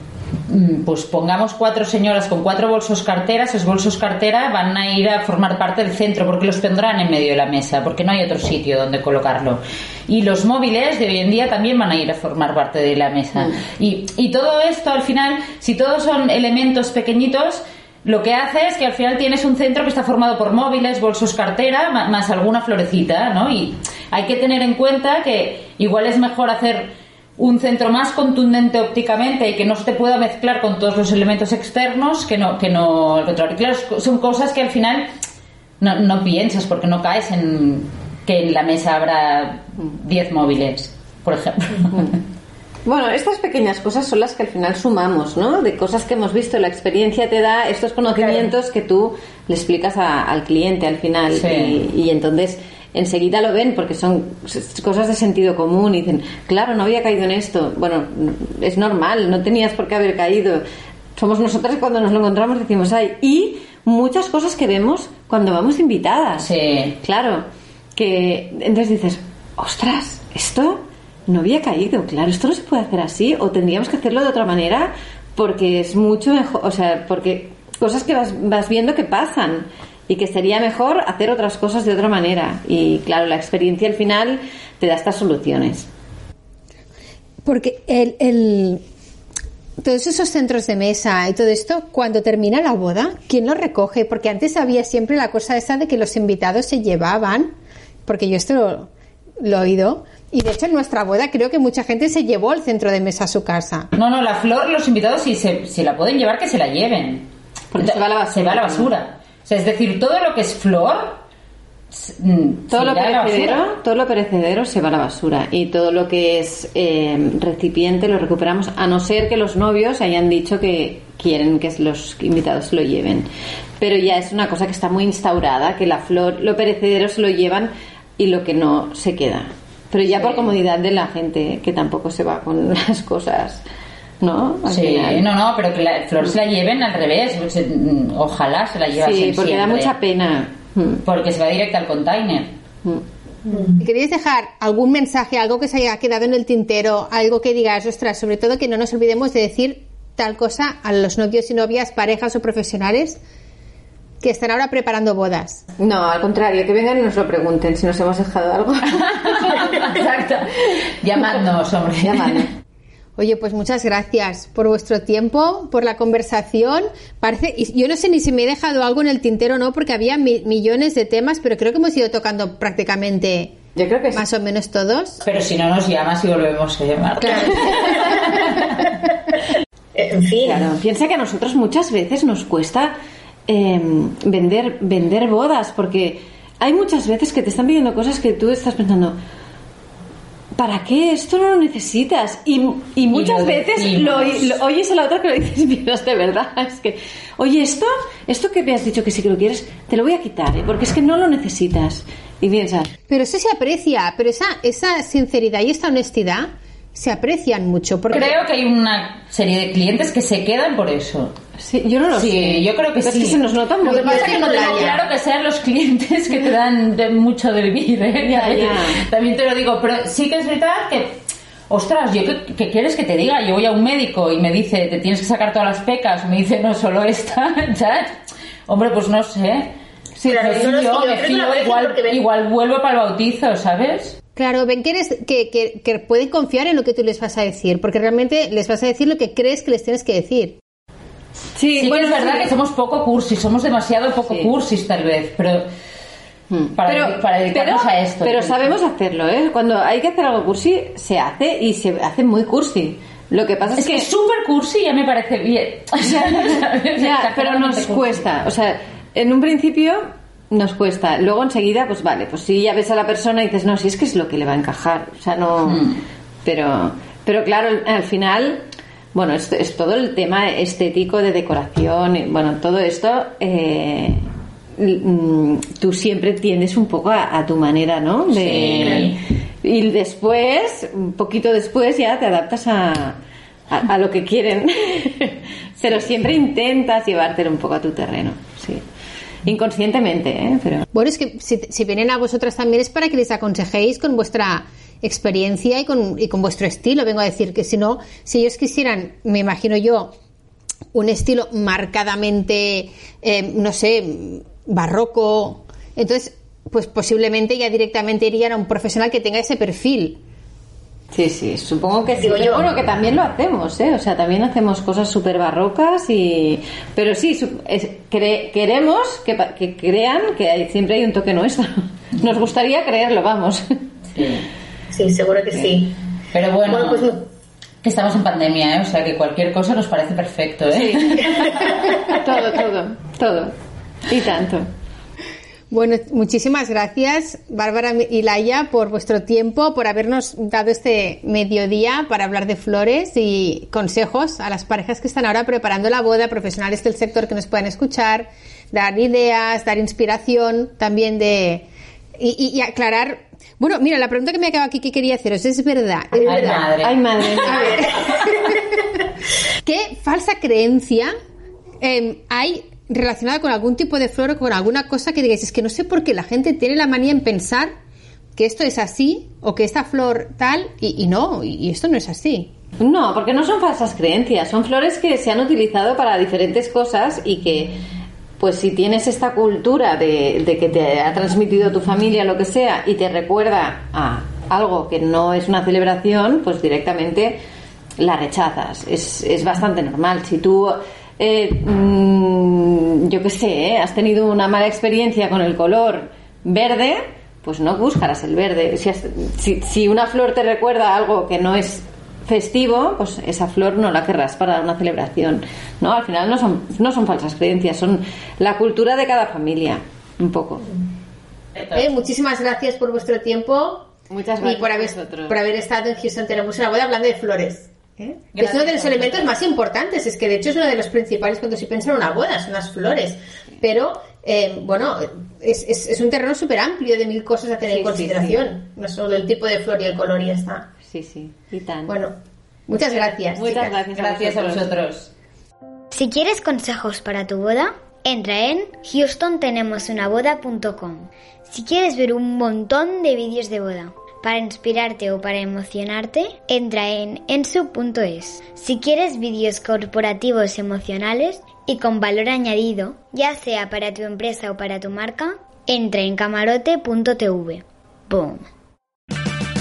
Speaker 3: pues pongamos cuatro señoras con cuatro bolsos cartera, esos bolsos cartera van a ir a formar parte del centro porque los pondrán en medio de la mesa, porque no hay otro sitio donde colocarlo. Y los móviles de hoy en día también van a ir a formar parte de la mesa. Y, y todo esto al final, si todos son elementos pequeñitos, lo que hace es que al final tienes un centro que está formado por móviles, bolsos cartera, más alguna florecita, ¿no? Y hay que tener en cuenta que igual es mejor hacer un centro más contundente ópticamente y que no se te pueda mezclar con todos los elementos externos que no, que no al contrario. Claro, son cosas que al final no, no piensas porque no caes en que en la mesa habrá 10 móviles, por ejemplo.
Speaker 2: Bueno, estas pequeñas cosas son las que al final sumamos, ¿no? De cosas que hemos visto, la experiencia te da estos conocimientos que tú le explicas a- al cliente al final
Speaker 3: Sí.
Speaker 2: y, y entonces enseguida lo ven porque son cosas de sentido común y dicen, claro, no había caído en esto. Bueno, es normal, no tenías por qué haber caído. Somos nosotras cuando nos lo encontramos decimos, ay, y muchas cosas que vemos cuando vamos invitadas.
Speaker 3: Sí.
Speaker 2: Claro, que entonces dices, ostras, esto no había caído, claro, esto no se puede hacer así, o tendríamos que hacerlo de otra manera, porque es mucho mejor, o sea, porque cosas que vas, vas viendo que pasan y que sería mejor hacer otras cosas de otra manera. Y claro, la experiencia al final te da estas soluciones.
Speaker 1: Porque el, el- todos esos centros de mesa y todo esto, cuando termina la boda, ¿quién los recoge? Porque antes había siempre la cosa esa de que los invitados se llevaban, porque yo esto lo, lo he oído, Y de hecho en nuestra boda creo que mucha gente se llevó el centro de mesa a su casa.
Speaker 3: No, no, la flor, los invitados, si se, si la pueden llevar, que se la lleven.
Speaker 2: Porque se va a la basura.
Speaker 3: Se va a la basura. O sea, es decir, todo lo que es flor. mm,
Speaker 2: Todo lo, perecedero, todo lo perecedero se va a la basura y todo lo que es eh, recipiente lo recuperamos, a no ser que los novios hayan dicho que quieren que los invitados lo lleven. Pero ya es una cosa que está muy instaurada, que la flor, lo perecedero se lo llevan y lo que no se queda. Pero ya por comodidad de la gente, que tampoco se va con las cosas, ¿no? Al
Speaker 3: Sí,
Speaker 2: final.
Speaker 3: no, no, pero que la flor se la lleven al revés. mm, Ojalá se la llevasen
Speaker 2: Sí, porque da mucha pena. Mm,
Speaker 3: Porque se va directa al container.
Speaker 2: mm.
Speaker 1: ¿Queréis dejar algún mensaje, algo que se haya quedado en el tintero, algo que digas, ostras, sobre todo que no nos olvidemos de decir tal cosa a los novios y novias, parejas o profesionales que están ahora preparando bodas?
Speaker 2: No, al contrario, que vengan y nos lo pregunten si nos hemos dejado algo.
Speaker 3: Exacto. Llamadnos, hombre.
Speaker 2: Llamadnos.
Speaker 1: Oye, pues muchas gracias por vuestro tiempo, por la conversación. Parece, yo no sé ni si me he dejado algo en el tintero o no, porque había mi- millones de temas, pero creo que hemos ido tocando prácticamente
Speaker 2: Yo creo que sí.
Speaker 1: más o menos todos.
Speaker 3: Pero si no nos llamas y volvemos a llamar.
Speaker 4: En fin.
Speaker 2: Claro, piensa que a nosotros muchas veces nos cuesta eh, vender, vender bodas, porque hay muchas veces que te están pidiendo cosas que tú estás pensando, ¿para qué? Esto no lo necesitas. Y, y muchas
Speaker 3: lo
Speaker 2: veces lo, lo oyes a la otra que lo dices, miras de verdad. Es que, oye, esto, esto que me has dicho que sí que lo quieres, te lo voy a quitar, ¿eh? porque es que no lo necesitas. Y piensas,
Speaker 1: Pero eso se aprecia, pero esa, esa sinceridad y esta honestidad se aprecian mucho. Porque
Speaker 3: Creo que hay una serie de clientes que se quedan por eso.
Speaker 2: Sí, yo no lo
Speaker 3: Sí,
Speaker 2: sé.
Speaker 3: yo creo que
Speaker 2: Pero es
Speaker 3: sí.
Speaker 2: se nos nota
Speaker 3: Lo
Speaker 2: muy
Speaker 3: que pasa es que no tengo claro que sean los clientes que te dan de mucho de vivir, ¿eh?
Speaker 2: Ya, ya.
Speaker 3: También te lo digo, pero sí que es verdad que, ostras, yo qué, qué quieres que te diga? Yo voy a un médico y me dice, te tienes que sacar todas las pecas, me dice, no, solo esta, ¿sabes? Hombre, pues no sé.
Speaker 4: Sí, claro,
Speaker 3: me fío,
Speaker 4: yo
Speaker 3: me
Speaker 4: que
Speaker 3: fío,
Speaker 4: lo
Speaker 3: igual, igual vuelvo para el bautizo, ¿sabes?
Speaker 1: Claro, ven que, eres, que, que, que pueden confiar en lo que tú les vas a decir, porque realmente les vas a decir lo que crees que les tienes que decir.
Speaker 2: Sí,
Speaker 3: Sí,
Speaker 2: bueno,
Speaker 3: que es verdad
Speaker 2: sí.
Speaker 3: que somos poco cursis, somos demasiado poco
Speaker 2: Sí.
Speaker 3: cursis tal vez, pero para,
Speaker 2: pero,
Speaker 3: para dedicarnos
Speaker 2: pero-
Speaker 3: a esto.
Speaker 2: Pero sabemos hacerlo, ¿eh? Cuando hay que hacer algo cursi, se hace y se hace muy cursi. Lo que pasa es,
Speaker 3: Es que súper cursi ya me parece bien. O sea.
Speaker 2: Ya, pero nos
Speaker 3: cursi.
Speaker 2: cuesta. O sea, en un principio nos cuesta. Luego enseguida, pues vale, pues si ya ves a la persona y dices, no, si es que es lo que le va a encajar. O sea, no.
Speaker 3: Hmm.
Speaker 2: Pero, pero claro, al final, bueno, es, es todo el tema estético de decoración. y, Bueno, todo esto. eh, mm, tú siempre tiendes un poco a, a tu manera, ¿no? De, Y después, un poquito después, ya te adaptas a, a, a lo que quieren. Pero siempre intentas llevártelo un poco a tu terreno, sí. Inconscientemente, ¿eh? Pero...
Speaker 1: Bueno, es que si, si vienen a vosotras también es para que les aconsejéis con vuestra experiencia y con, y con vuestro estilo. Vengo a decir que si no, si ellos quisieran, me imagino yo, un estilo marcadamente, eh, no sé, barroco, entonces, pues posiblemente ya directamente irían a un profesional que tenga ese perfil.
Speaker 2: Sí, sí, supongo que sí.
Speaker 4: Digo yo.
Speaker 2: bueno, que también lo hacemos, ¿eh? O sea, también hacemos cosas súper barrocas y... Pero sí, su- es- cre- queremos que, que crean que hay- siempre hay un toque nuestro. Nos gustaría creerlo, vamos.
Speaker 3: Sí.
Speaker 4: Sí, seguro que sí.
Speaker 3: Pero bueno,
Speaker 4: Bueno, pues
Speaker 3: que estamos en pandemia, ¿eh? O sea, que cualquier cosa nos parece perfecto, ¿eh?
Speaker 2: todo, todo, todo. Y tanto.
Speaker 1: Bueno, muchísimas gracias, Bárbara y Laia, por vuestro tiempo, por habernos dado este mediodía para hablar de flores y consejos a las parejas que están ahora preparando la boda, profesionales del sector que nos puedan escuchar, dar ideas, dar inspiración también de. Y, y- y aclarar. Bueno, mira, la pregunta que me acaba aquí que quería haceros es verdad. Es
Speaker 3: Ay,
Speaker 1: verdad.
Speaker 3: madre.
Speaker 2: Ay, madre.
Speaker 1: A ver. ¿Qué falsa creencia eh, hay relacionada con algún tipo de flor o con alguna cosa que digáis? Es que no sé por qué la gente tiene la manía en pensar que esto es así o que esta flor tal y, y no, y, y esto no es así.
Speaker 2: No, porque no son falsas creencias, son flores que se han utilizado para diferentes cosas y que, pues si tienes esta cultura de, de que te ha transmitido tu familia, lo que sea, y te recuerda a algo que no es una celebración, pues directamente la rechazas. Es, es bastante normal. Si tú, eh, mm, yo qué sé, ¿eh? has tenido una mala experiencia con el color verde, pues no buscarás el verde. Si, si, si una flor te recuerda algo que no es festivo, pues esa flor no la querrás para una celebración. ¿no? Al final no son, no son falsas creencias, son la cultura de cada familia, un poco.
Speaker 1: Eh, muchísimas gracias por vuestro tiempo
Speaker 2: Muchas
Speaker 1: y
Speaker 2: gracias
Speaker 1: por
Speaker 2: a
Speaker 1: haber,
Speaker 2: vosotros.
Speaker 1: por haber estado en Houston Tenemos una boda hablando de flores. ¿eh? Que es uno de los elementos más importantes, es que de hecho es uno de los principales cuando se piensa en una boda, son las flores. Pero, eh, bueno, es, es, es un terreno súper amplio de mil cosas a tener
Speaker 2: Sí,
Speaker 1: en
Speaker 2: sí,
Speaker 1: consideración. No solo el tipo de flor y el color y ya está.
Speaker 2: Sí, sí, y tan.
Speaker 1: Bueno, muchas gracias.
Speaker 2: Muchas
Speaker 1: chicas.
Speaker 2: gracias,
Speaker 3: Gracias a vosotros.
Speaker 5: Si quieres consejos para tu boda, entra en houstontenemosunaboda.com. Si quieres ver un montón de vídeos de boda para inspirarte o para emocionarte, entra en ensu.es. Si quieres vídeos corporativos emocionales y con valor añadido, ya sea para tu empresa o para tu marca, entra en camarote.tv. Boom.